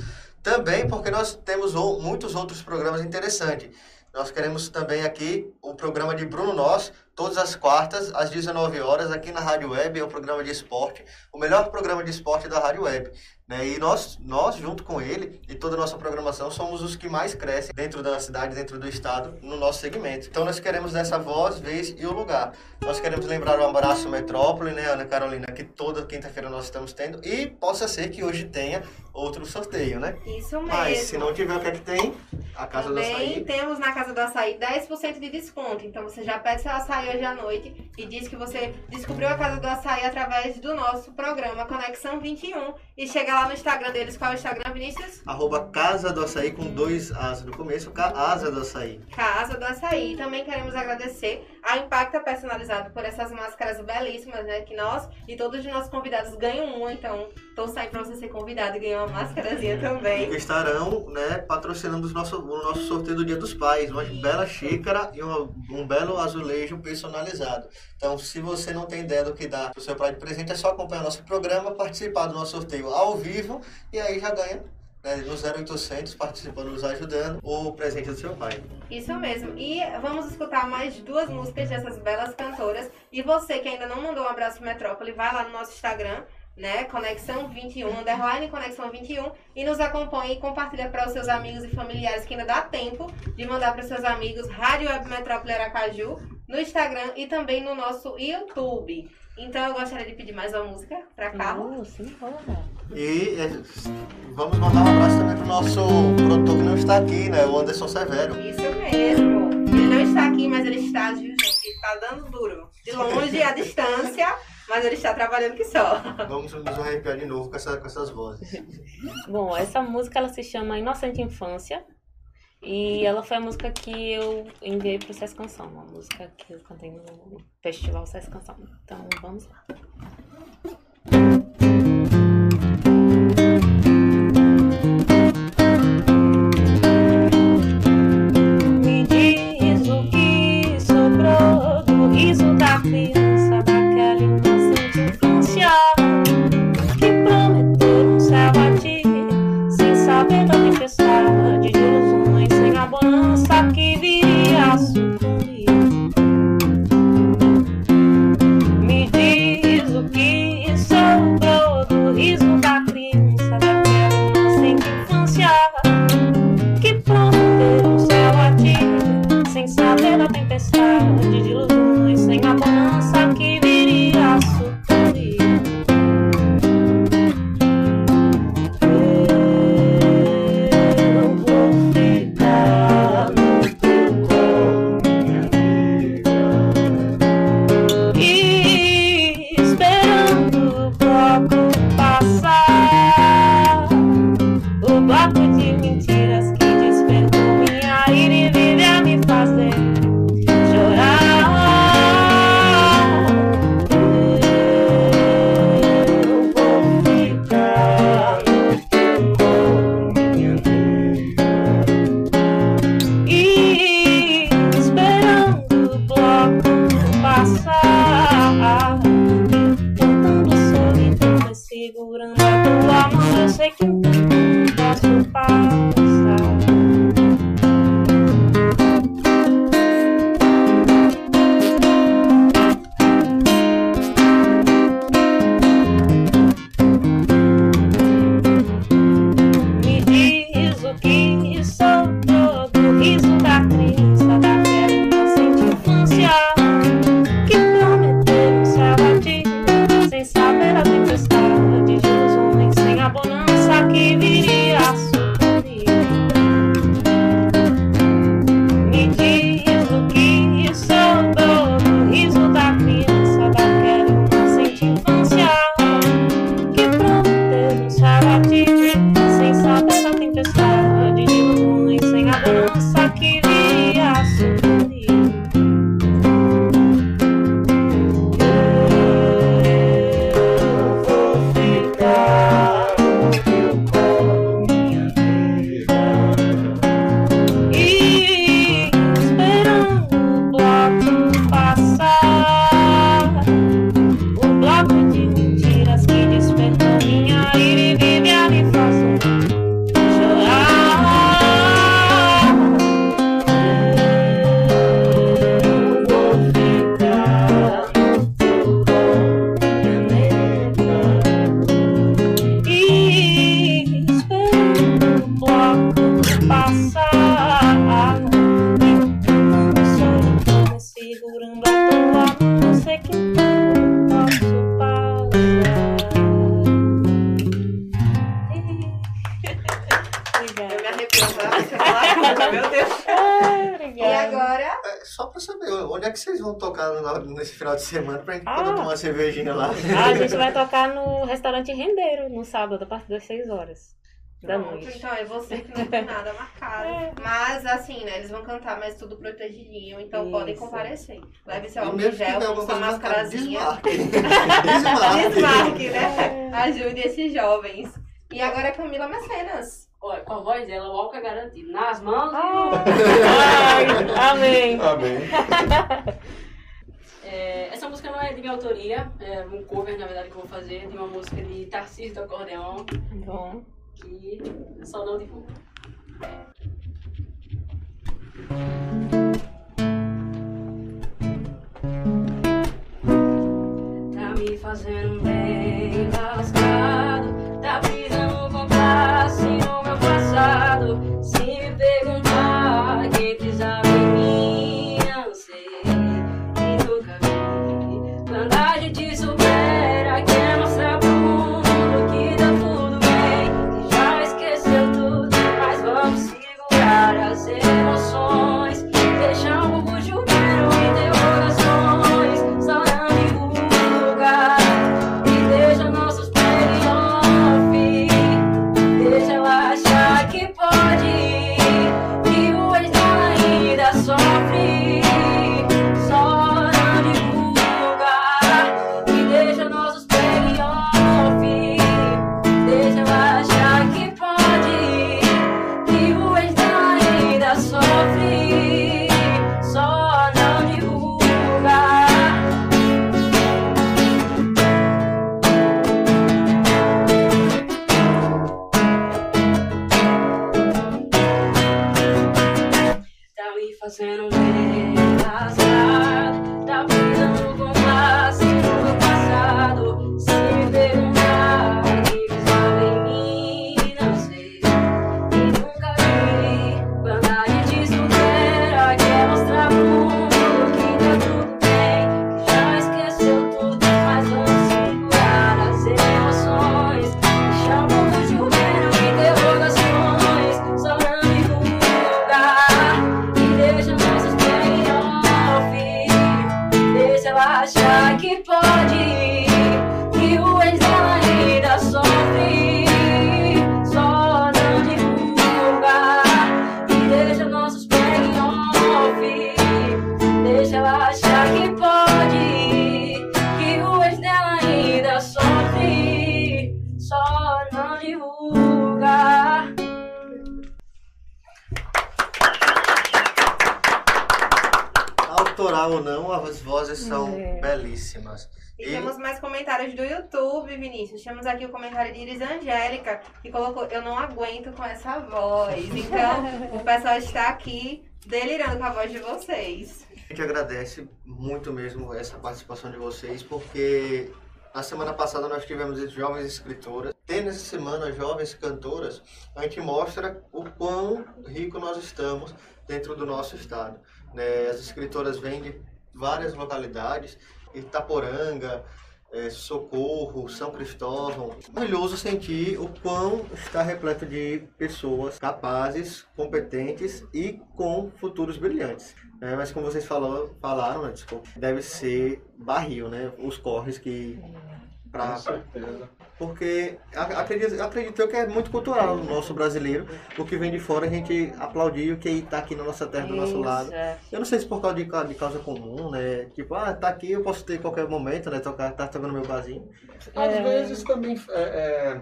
Também porque nós temos muitos outros programas interessantes. Nós queremos também aqui o programa de Bruno Nós, todas as quartas, às 19 horas, aqui na Rádio Web, é o programa de esporte, o melhor programa de esporte da Rádio Web. Né? E nós, nós, junto com ele e toda a nossa programação, somos os que mais crescem dentro da cidade, dentro do estado, no nosso segmento. Então nós queremos dessa voz, vez e o lugar. Nós queremos lembrar o Abraço Metrópole, né, Ana Carolina, que toda quinta-feira nós estamos tendo, e possa ser que hoje tenha outro sorteio, né? Isso mesmo. Mas se não tiver, o que é que tem? A Casa do Também Açaí. temos na Casa do Açaí 10% de desconto. Então você já pede seu açaí hoje à noite e diz que você descobriu a Casa do Açaí através do nosso programa Conexão 21. E chega lá no Instagram deles. Qual é o Instagram, Vinícius? Arroba Casa do Açaí com dois As no começo, Casa do Açaí. Casa do Açaí. Também queremos agradecer a Impacta Personalizado por essas máscaras belíssimas, né? Que nós e todos os nossos convidados ganham uma. Então, tô saindo pra você ser convidado e ganhar uma máscarazinha também. Que estarão né, patrocinando os nosso, o nosso sorteio do Dia dos Pais. Uma bela xícara e uma- um belo azulejo personalizado. Então, se você não tem ideia do que dá pro seu pai de presente, é só acompanhar nosso programa, participar do nosso sorteio ao vivo e aí já ganha. Né, no 0800, participando, nos ajudando, o presente do seu pai. Isso mesmo. E vamos escutar mais duas músicas dessas belas cantoras. E você que ainda não mandou um abraço pro Metrópole, vai lá no nosso Instagram, né? Conexão 21, underline Conexão 21, e nos acompanhe e compartilha para os seus amigos e familiares que ainda dá tempo de mandar para os seus amigos Rádio Web Metrópole Aracaju no Instagram e também no nosso YouTube. Então eu gostaria de pedir mais uma música para Carla. Uh, sim. E é, vamos mandar um abraço também pro nosso produtor que não está aqui, né? O Anderson Severo. Isso mesmo. Ele não está aqui, mas ele está, viu, gente? Ele está dando duro. De longe, à distância, mas ele está trabalhando que só. Vamos nos arrepiar de novo com, essa- com essas vozes. Bom, essa música ela se chama Inocente Infância. E ela foi a música que eu enviei pro Sesc Canção, uma música que eu cantei no Festival Sesc Canção. Então vamos lá. Meu Deus. E Obrigada. agora, É, Só pra saber, onde é que vocês vão tocar nesse final de semana pra gente Ah. poder tomar uma cervejinha lá? A gente vai tocar no restaurante Rendeiro no sábado, a partir das 6 horas da Pronto, noite. então é você que não tem nada marcado. Mas assim, né? Eles vão cantar, mas tudo protegidinho, então Isso. podem comparecer. Leve seu E álcool gel, sua mascarazinha. desmarque. Desmarque. Desmarque, né? Ajude esses jovens. E agora Camila Mecenas. Olha, com a voz dela, o álcool é garantido. Nas mãos. Ai, amém. Amém. É, essa música não é de minha autoria, é um cover, na verdade, que eu vou fazer, de uma música de Tarcísio do Acordeão, Bom. que só não divulgo. Tá me fazendo bem lascado, Tá Temos aqui o comentário de Iris Angélica, que colocou: Eu não aguento com essa voz. Então, o pessoal está aqui delirando com a voz de vocês. A gente agradece muito mesmo essa participação de vocês, porque na semana passada nós tivemos as jovens escritoras. Tendo essa semana jovens cantoras, a gente mostra o quão rico nós estamos dentro do nosso estado. né? As escritoras vêm de várias localidades, Itaporanga, eh, Socorro, São Cristóvão. Maravilhoso sentir o quão está repleto de pessoas capazes, competentes e com futuros brilhantes. né? mas como vocês falou, falaram, né, desculpa, deve ser barril, né? Os corres que pra, Com certeza. porque acredito, acredito eu que é muito cultural o nosso brasileiro. O que vem de fora a gente aplaudir o que está aqui na nossa terra, do nosso Isso, lado. é. Eu não sei se por causa de, de causa comum, né? Tipo, ah, tá aqui, eu posso ter em qualquer momento, né? Tocar, tá tocando meu barzinho. Às É. vezes também é, é,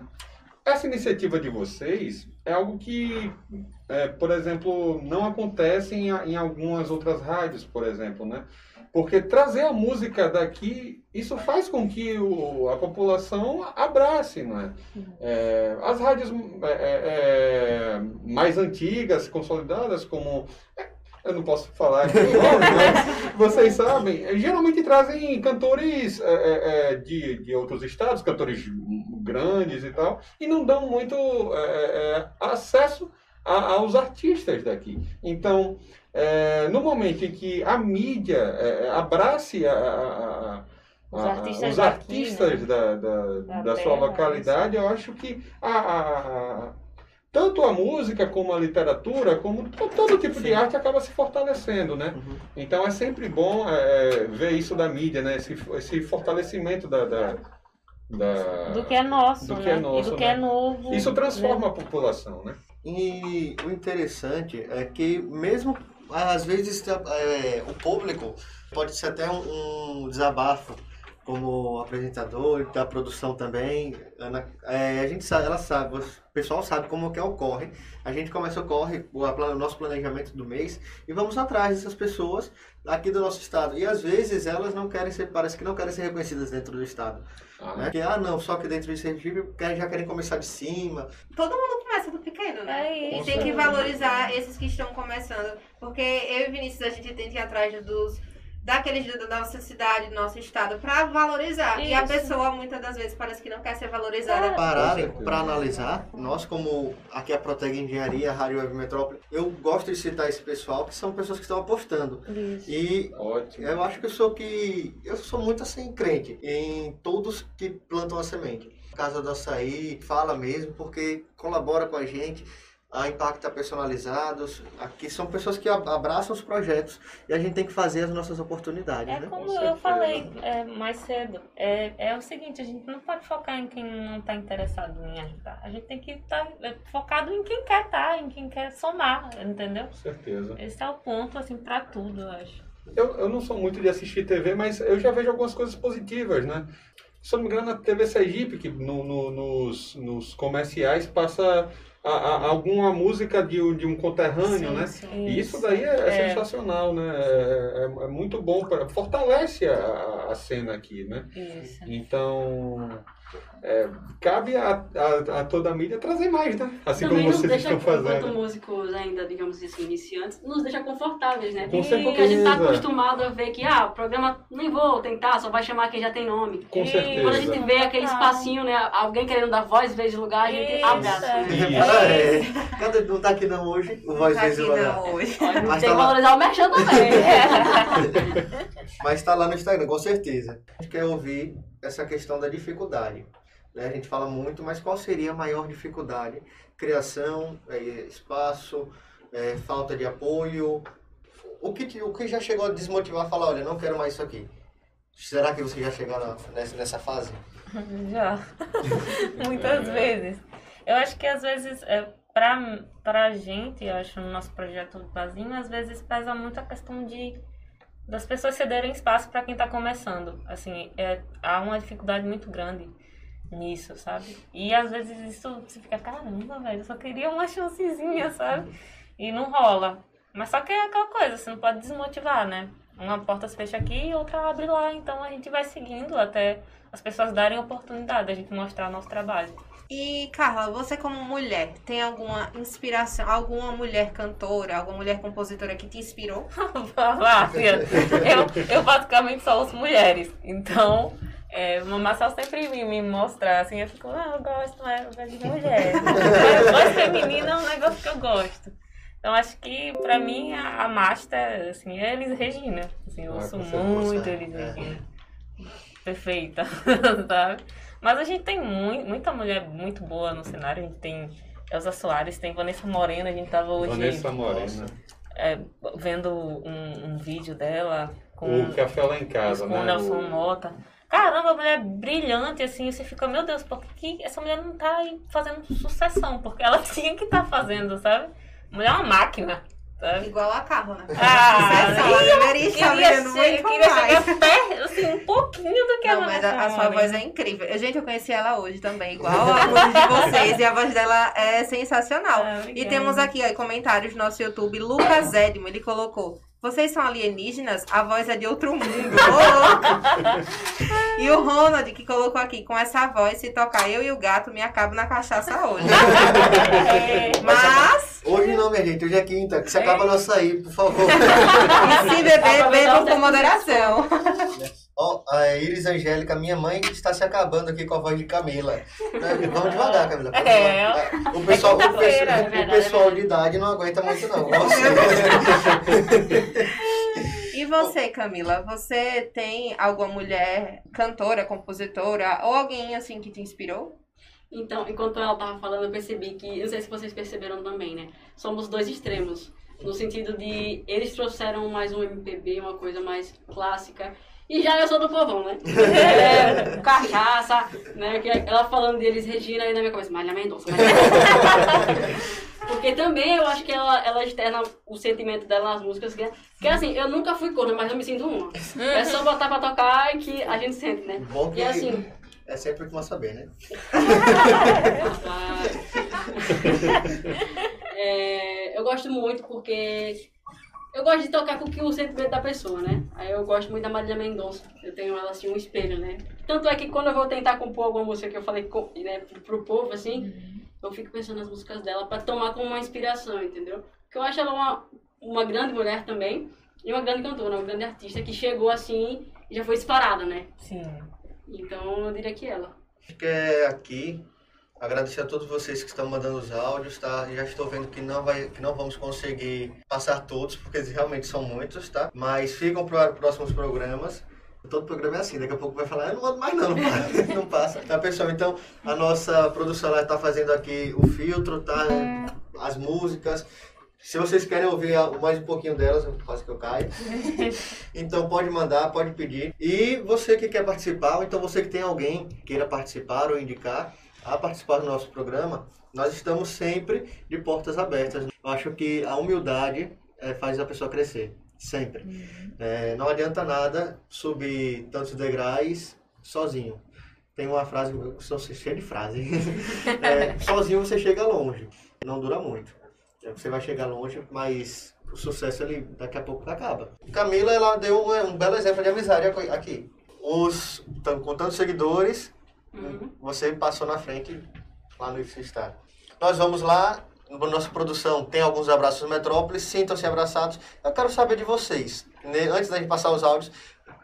essa iniciativa de vocês é algo que, é, por exemplo, não acontece em, em algumas outras rádios, por exemplo, né? Porque trazer a música daqui, isso faz com que o- a população abrace, não é? É, as rádios é, é, é, mais antigas, consolidadas, como eu não posso falar aqui mas vocês sabem, geralmente trazem cantores é, é, é, de, de outros estados, cantores grandes e tal, e não dão muito é, é, acesso a- aos artistas daqui. Então, é, no momento em que a mídia é, abrace a- a- a- Os a- artistas os daqui, artistas né? da, da, Da da sua terra, localidade, eu acho que a- tanto a música, como a literatura, como to- todo tipo de arte acaba se fortalecendo, né? Uhum. Então é sempre bom é, ver isso da mídia, né? Esse, esse fortalecimento da, da, da- Do que é nosso, do que né? é nosso, e do que né? é novo. Isso né? transforma a população, né? E o interessante é que mesmo às vezes é, o público pode ser até um, um desabafo como apresentador da produção também. Ana, é, a gente sabe ela sabe o pessoal sabe como que ocorre a gente começa ocorre o, o nosso planejamento do mês e vamos atrás dessas pessoas aqui do nosso estado e às vezes elas não querem ser parece que não querem ser reconhecidas dentro do estado Ah, né? que ah não só que dentro de Sergipe querem- já querem começar de cima Todo mundo começa do pequeno, né? É E tem que valorizar esses que estão começando. Porque eu e Vinícius, a gente tenta ir atrás dos daqueles da nossa cidade, do nosso estado, pra valorizar. E a Isso. pessoa, muitas das vezes, parece que não quer ser valorizada. pararem para analisar, nós como aqui a Proteg Engenharia, a Rádio Web Metrópole, eu gosto de citar esse pessoal que são pessoas que estão apostando. Isso. E Ótimo. eu acho que eu sou que eu sou muito assim crente em todos que plantam a semente. Casa do Açaí fala mesmo porque colabora com a gente. A Impacta Personalizados, aqui são pessoas que ab- abraçam os projetos e a gente tem que fazer as nossas oportunidades, É né? como Com eu falei é, mais cedo, é, é o seguinte, a gente não pode focar em quem não está interessado em ajudar. A gente tem que estar focado em quem quer estar, em quem quer somar, entendeu? Com certeza. Esse é o ponto, assim, pra tudo, eu acho. Eu, eu não sou muito de assistir TV, mas eu já vejo algumas coisas positivas, né? Se eu não me engano, na TV Sergipe, que no, no- nos, nos comerciais passa a- a- alguma música de, um- de um conterrâneo, né? E isso daí é, é É. sensacional, né? É, é- é muito bom, pra, fortalece a, a cena aqui, né? Isso. Então, é, cabe a, a, a toda a mídia trazer mais, né? Assim Também como nos vocês deixa, estão fazendo. enquanto músicos ainda, digamos assim, iniciantes, nos deixa confortáveis, né? Com Porque a gente certeza. tá acostumado a ver que, ah, o programa, nem vou tentar, só vai chamar quem já tem nome. Com E certeza. Quando a gente vê aquele Total. espacinho, né? Alguém querendo dar voz, vez de lugar, a gente Isso, abraça. é. Isso. É. Cadê? Não tá aqui não hoje? O Voz Tá Vezes aqui Devagar. não hoje. Mas tem tá que lá. valorizar o merchan também. Mas tá lá no Instagram, com certeza. A gente quer ouvir essa questão da dificuldade. né? A gente fala muito, mas qual seria a maior dificuldade? Criação, eh, espaço, eh, falta de apoio. O que, o que já chegou a desmotivar a falar, olha, não quero mais isso aqui? Será que você já chegou na- nessa, nessa fase? Já. Muitas vezes. Eu acho que às vezes, é, pra, pra gente, eu acho, no nosso projeto do Pazinho, às vezes pesa muito a questão de das pessoas cederem espaço para quem tá começando. Assim, é, há uma dificuldade muito grande nisso, sabe? E às vezes isso você fica, caramba, velho, eu só queria uma chancezinha, sabe? E não rola. Mas só que é aquela coisa, você não pode desmotivar, né? Uma porta se fecha aqui e outra abre lá. Então a gente vai seguindo até as pessoas darem oportunidade, a gente mostrar nosso trabalho. E, Carla, você como mulher, tem alguma inspiração, alguma mulher cantora, alguma mulher compositora que te inspirou? Eu, eu basicamente só ouço mulheres. Então, é, o Marcel sempre me, me mostra assim, eu fico, ah, eu gosto mas eu gosto de mulher. Voz feminina é um negócio que eu gosto. Então acho que pra mim a, a master, assim, é Elis Regina. Assim, eu Ah, ouço muito Elis É. Regina. Perfeita, sabe? Mas a gente tem mui- muita mulher muito boa no cenário. A gente tem Elza Soares, tem Vanessa Morena, a gente tava hoje Vanessa Morena. É, vendo um, um vídeo dela com, O café lá em casa, com o né? Nelson O- Mota. Caramba, a mulher brilhante, assim, você fica, meu Deus, por que que essa mulher não tá aí fazendo sucessão? Porque ela tinha que estar fazendo, sabe? A mulher é uma máquina, sabe? Igual a Carla, né? Ah, deveria estar queria, ser, muito queria chegar perto, assim, um pouquinho do que Não, a mas a, a sua voz é incrível. Gente, eu conheci ela hoje também, igual a voz de vocês. e a voz dela é sensacional. Ah, E temos aqui ó, comentários no nosso YouTube. Lucas Edmo, ele colocou. Vocês são alienígenas? A voz é de outro mundo. E o Ronald, que colocou aqui, com essa voz, se tocar eu e o gato, me acabo na cachaça hoje. É, Mas, Hoje não, minha gente, hoje é quinta, que se acaba no açaí, por favor. e se beber, bebam com moderação. Ó, a Iris Angélica, minha mãe, está se acabando aqui com a voz de Camila. Né? Vamos devagar, Camila. É. O pessoal, o, quinta-feira, pessoal- é o verdade, pessoal é de idade não aguenta muito, não. E você, Camila, você tem alguma mulher cantora, compositora ou alguém assim que te inspirou? Então, enquanto ela tava falando, eu percebi que, não sei se vocês perceberam também, né? Somos dois extremos. No sentido de, eles trouxeram mais um MPB, uma coisa mais clássica. E já eu sou do povão, né? É, cachaça, né? Que ela falando deles, Regina, aí na minha cabeça, Malha Mendonça. Porque também eu acho que ela, ela externa o sentimento dela nas músicas. Que, que assim, eu nunca fui corno, mas eu me sinto uma. É só botar pra tocar e que a gente sente, né? Bom que E assim, é sempre bom saber, né? É, eu gosto muito porque eu gosto de tocar com o que o sentimento da pessoa, né? Aí eu gosto muito da Marília Mendonça. Eu tenho ela assim um espelho, né? Tanto é que quando eu vou tentar compor alguma música que eu falei com- né, pro, povo assim, eu fico pensando nas músicas dela pra tomar como uma inspiração, entendeu? Porque eu acho ela uma uma grande mulher também e uma grande cantora, uma grande artista que chegou assim e já foi disparada, né? Sim. Então eu diria que ela. quer aqui agradecer a todos vocês que estão mandando os áudios, tá? Já estou vendo que não vai, que não vamos conseguir passar todos, porque realmente são muitos, tá? Mas ficam para os próximos programas. Todo programa é assim, daqui a pouco vai falar, eu não mando mais não, não passa, não passa. Tá, pessoal? Então, a nossa produção ela tá fazendo aqui o filtro, tá? As músicas. Se vocês querem ouvir mais um pouquinho delas, quase que eu caio. Então pode mandar, pode pedir. E você que quer participar, ou então você que tem alguém que queira participar ou indicar a participar do nosso programa, nós estamos sempre de portas abertas. Eu acho que a humildade eh, faz a pessoa crescer, sempre. Eh, não adianta nada subir tantos degraus sozinho. Tem uma frase, eu sou cheio de frase. Eh, sozinho você chega longe, não dura muito. Você vai chegar longe, mas o sucesso ele daqui a pouco acaba. Camila, ela deu um, um belo exemplo de amizade aqui-. Os, com tantos seguidores, Uhum. você passou na frente lá no Estado. Nós vamos lá, nossa produção tem alguns abraços no Metrópolis, sintam-se abraçados. Eu quero saber de vocês, né, antes da gente passar os áudios,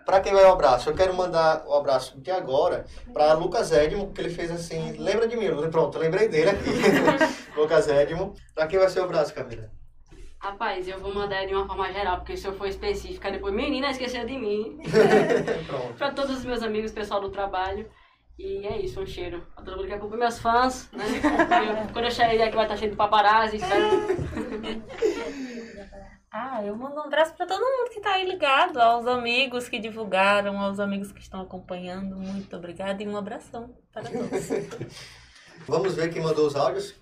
para quem vai o abraço? Eu quero mandar o abraço de agora para Lucas Edmo, que ele fez assim, lembra de mim, pronto, lembrei dele aqui. Lucas Edmo. Para quem vai ser o abraço, Camila? Rapaz, eu vou mandar de uma forma geral, porque se eu for específica, depois menina esqueceu de mim. Pronto. pra todos os meus amigos, pessoal do trabalho. E é isso, um cheiro. A todo mundo que acompanha meus fãs, né? Quando eu chegar aqui vai estar cheio de paparazzi, certo? Ah, eu mando um abraço pra todo mundo que tá aí ligado, aos amigos que divulgaram, aos amigos que estão acompanhando. Muito obrigada e um abração para todos. Vamos ver quem mandou os áudios?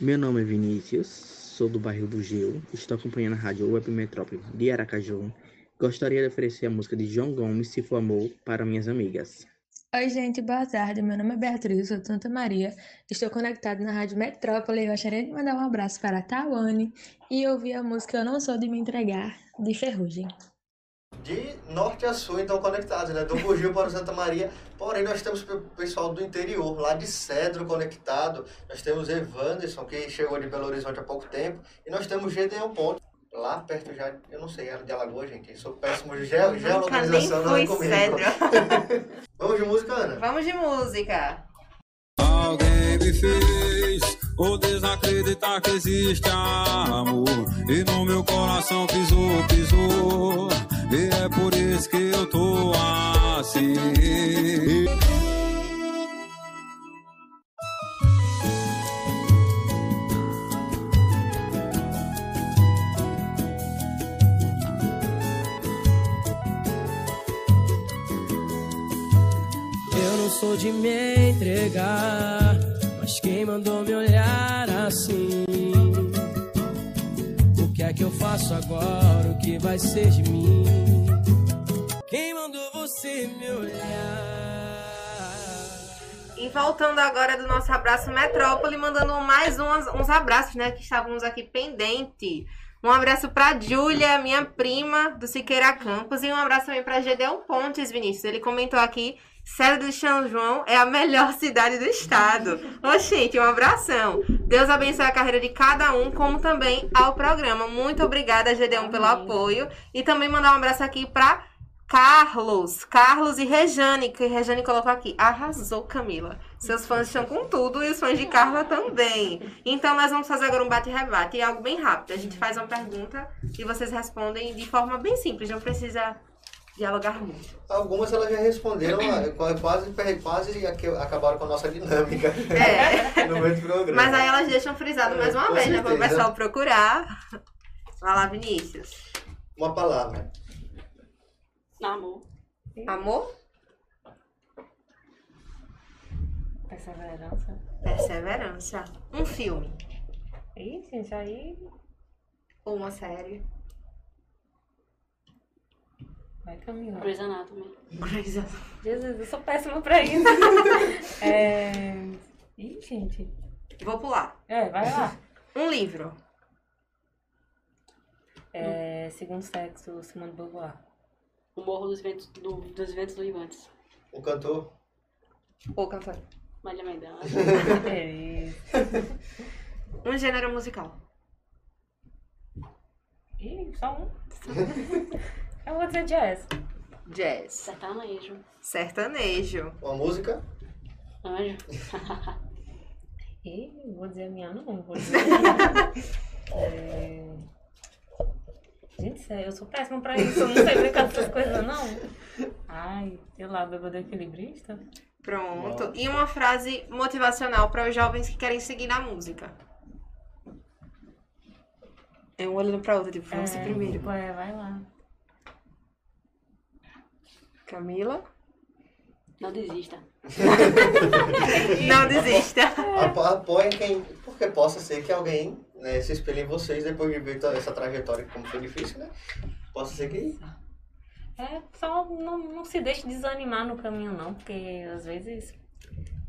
Meu nome é Vinícius, sou do bairro do Gelo, estou acompanhando a rádio Web Metrópole de Aracaju. Gostaria de oferecer a música de João Gomes, Se For Amor, para minhas amigas. Oi, gente, boa tarde. Meu nome é Beatriz, sou de Santa Maria. Estou conectado na Rádio Metrópole e gostaria de mandar um abraço para a Tawane e ouvir a música Eu Não Sou de Me Entregar, de Ferrugem. De norte a sul, então, conectados, né? Do Bugio para Santa Maria. Porém, nós temos o pessoal do interior, lá de Cedro, conectado. Nós temos Evanderson, que chegou de Belo Horizonte há pouco tempo. E nós temos Gedeon Ponte, lá perto já, eu não sei, era de Alagoas, gente. Eu sou péssimo de ge Nunca nem geolocalização, não é fui comigo. Cedro. Vamos de música, Ana? Vamos de música. Alguém me fez ou desacreditar que existe amor E no meu coração pisou, pisou E é por isso que eu tô assim de me entregar, mas quem mandou me olhar assim? O que é que eu faço agora? O que vai ser de mim? Quem mandou você me olhar? E voltando agora do nosso abraço Metrópole, mandando mais uns, uns abraços, né? Que estávamos aqui pendente. Um abraço pra Júlia, minha prima do Siqueira Campos. E um abraço também pra Gedeon Pontes, Vinícius. Ele comentou aqui: Cedro de São João é a melhor cidade do estado. Ô, gente, um abração. Deus abençoe a carreira de cada um, como também ao programa. Muito obrigada, Gedeon, pelo apoio. E também mandar um abraço aqui pra Carlos, Carlos e Rejane, que Rejane colocou aqui. Arrasou, Camila. Seus fãs estão com tudo e os fãs de Carla também. Então nós vamos fazer agora um bate-rebate, algo bem rápido. A gente faz uma pergunta e vocês respondem de forma bem simples, não precisa dialogar muito. Algumas elas já responderam, quase, quase acabaram com a nossa dinâmica É. no meio do programa. Mas aí elas deixam frisado mais uma vez, né? Para o certeza. pessoal procurar. Vai lá, Vinícius. Uma palavra. Amor. Amor? Perseverança. Perseverança. Um filme. Ih, gente, aí Ou uma série. Vai caminhar. Grey's Anatomy. Grey's Anatomy. Jesus, eu sou péssima pra isso. é... Ih, gente. Vou pular. É, vai lá. Um livro. É, segundo sexo, Simone de Beauvoir. O Morro dos Ventos, do, dos Ventos Vivantes. Um cantor. Ou cantor. Maria Mendonça. É isso. Um gênero musical. Ih, só um. Eu vou dizer jazz. Jazz. Sertanejo. Sertanejo. Uma música. Anjo. Ih, vou dizer a minha não, vou dizer a minha. É... Gente, sério, eu sou péssima pra isso, eu não sei brincar dessas coisas, não. Ai, sei lá, bêbado equilibrista. Pronto. E uma frase motivacional para os jovens que querem seguir na música. É um olhando pra outro, tipo, vamos é, primeiro. Tipo, é, vai lá. Camila? Não desista. Não desista. Apo- Apoiem quem. Porque possa ser que alguém né, se espelhe em vocês depois de ver toda essa trajetória, como foi difícil, né? Possa ser que. É, só não, não se deixe desanimar no caminho, não, porque às vezes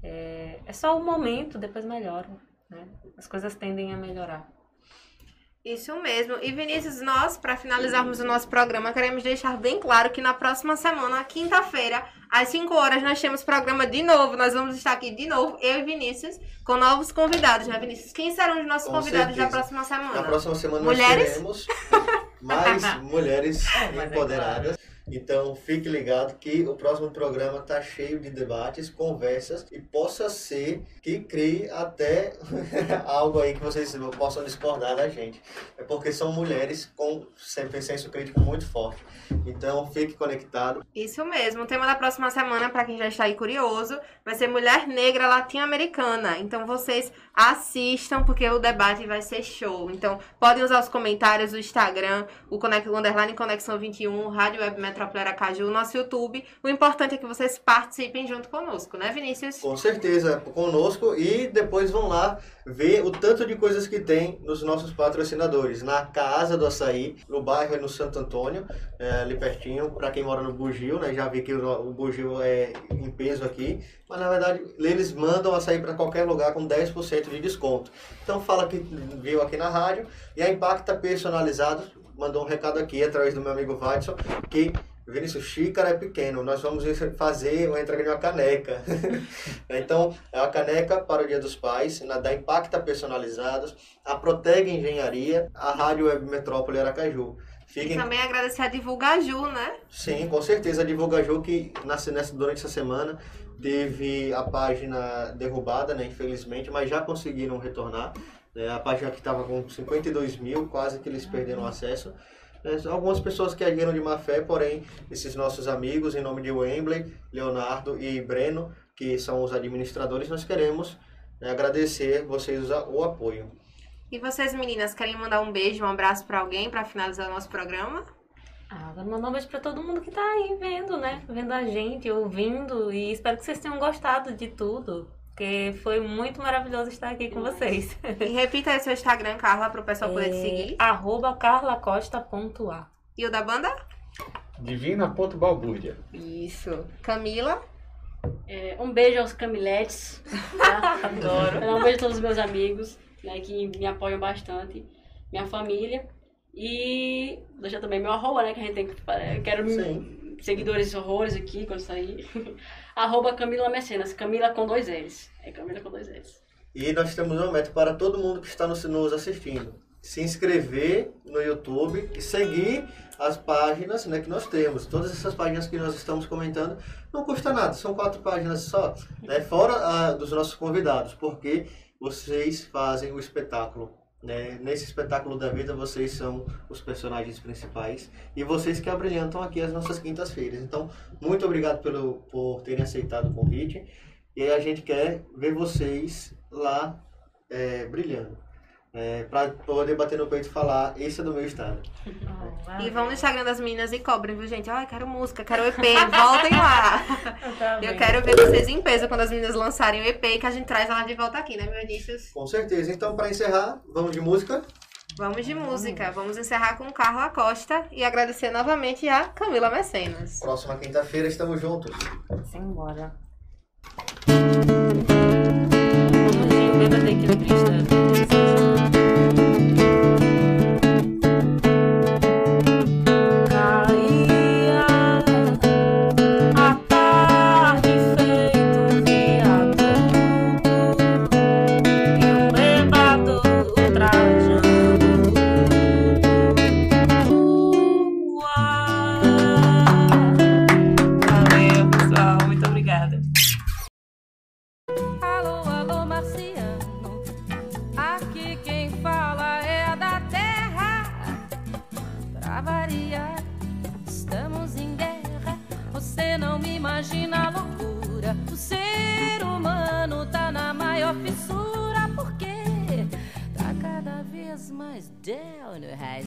é, é só o momento, depois melhora, né? As coisas tendem a melhorar. Isso mesmo. E Vinícius, nós, para finalizarmos o nosso programa, queremos deixar bem claro que na próxima semana, quinta-feira, às 5 horas, nós temos programa de novo. Nós vamos estar aqui de novo, eu e Vinícius, com novos convidados, né, Vinícius? Quem serão os nossos Com convidados da certeza. próxima semana? Na próxima semana Mulheres? nós teremos mais mulheres é empoderadas. Então fique ligado que o próximo programa está cheio de debates, conversas e possa ser que crie até algo aí que vocês possam discordar da gente. É porque são mulheres com sempre senso crítico muito forte. Então fique conectado. Isso mesmo. O tema da próxima semana, para quem já está aí curioso, vai ser Mulher Negra Latino-Americana. Então vocês assistam, porque o debate vai ser show. Então podem usar os comentários, o Instagram, o Conect, Underline Conexão 21, Rádio Web Metrópole Aracaju, nosso YouTube. O importante é que vocês participem junto conosco, né, Vinícius? Com certeza, conosco e depois vão lá ver o tanto de coisas que tem nos nossos patrocinadores. Na Casa do Açaí, no bairro é no Santo Antônio, é, ali pertinho, para quem mora no Bugio, né? Já vi que o, o Bugio é em peso aqui, mas na verdade eles mandam açaí para qualquer lugar com 10% de desconto. Então fala que viu aqui na rádio e a Impacta Personalizados mandou um recado aqui através do meu amigo Watson que Vinícius, xícara é pequeno, nós vamos fazer uma entrega de uma caneca. então, é uma caneca para o Dia dos Pais, na da Impacta Personalizados, a Protege Engenharia, a Rádio Web Metrópole Aracaju. E Fiquem, também agradecer a Divulgaju, né? sim, com certeza, a Divulgaju que nasce nessa, durante essa semana teve a página derrubada, né, infelizmente, mas já conseguiram retornar. Né, a página que estava com 52 mil, quase que eles perderam o acesso. né, Algumas pessoas que agiram de má fé, porém, esses nossos amigos, em nome de Wembley, Leonardo e Breno, que são os administradores, nós queremos né, agradecer vocês o apoio. E vocês, meninas, querem mandar um beijo, um abraço para alguém para finalizar o nosso programa? Ah, quero mandar um beijo pra todo mundo que tá aí vendo, né? Vendo a gente, ouvindo. E espero que vocês tenham gostado de tudo. Porque foi muito maravilhoso estar aqui com vocês. E repita aí seu Instagram, Carla, para o pessoal poder te seguir. É, arroba carlacosta.a E o da banda? Divina.balbúrdia. Isso. Camila? É, um beijo aos Camiletes. Tá? Adoro. Um beijo a todos os meus amigos, né, que me apoiam bastante. Minha família. E deixar também meu arroba, né? Que a gente tem que. Eu quero Sim. Seguidores horrores aqui quando sair. arroba Camila Mecenas. Camila com dois L's. É Camila com dois L's. E nós temos uma meta para todo mundo que está nos, assistindo. Se inscrever no YouTube e seguir as páginas né, que nós temos. Todas essas páginas que nós estamos comentando não custa nada, são quatro páginas só. Né, fora ah, dos nossos convidados, porque vocês fazem o espetáculo. Né? Nesse espetáculo da vida, vocês são os personagens principais e vocês que abrilhantam aqui as nossas quintas-feiras. Então, muito obrigado pelo, por terem aceitado o convite e a gente quer ver vocês lá é, brilhando. Para poder bater no peito e falar, esse é do meu estado. E vão no Instagram das meninas e cobrem, viu, gente? Ai, quero música, quero EP, voltem lá. Eu quero ver vocês em peso quando as meninas lançarem o EP e que a gente traz elas de volta aqui, né, meu Vinícius? Com certeza. Então, para encerrar, vamos de música. Vamos de música. Vamos encerrar com Carla Costa e agradecer novamente a Camila Mecenas. Próxima quinta-feira estamos juntos. Simbora. Vamos de um bêbado equilibrista.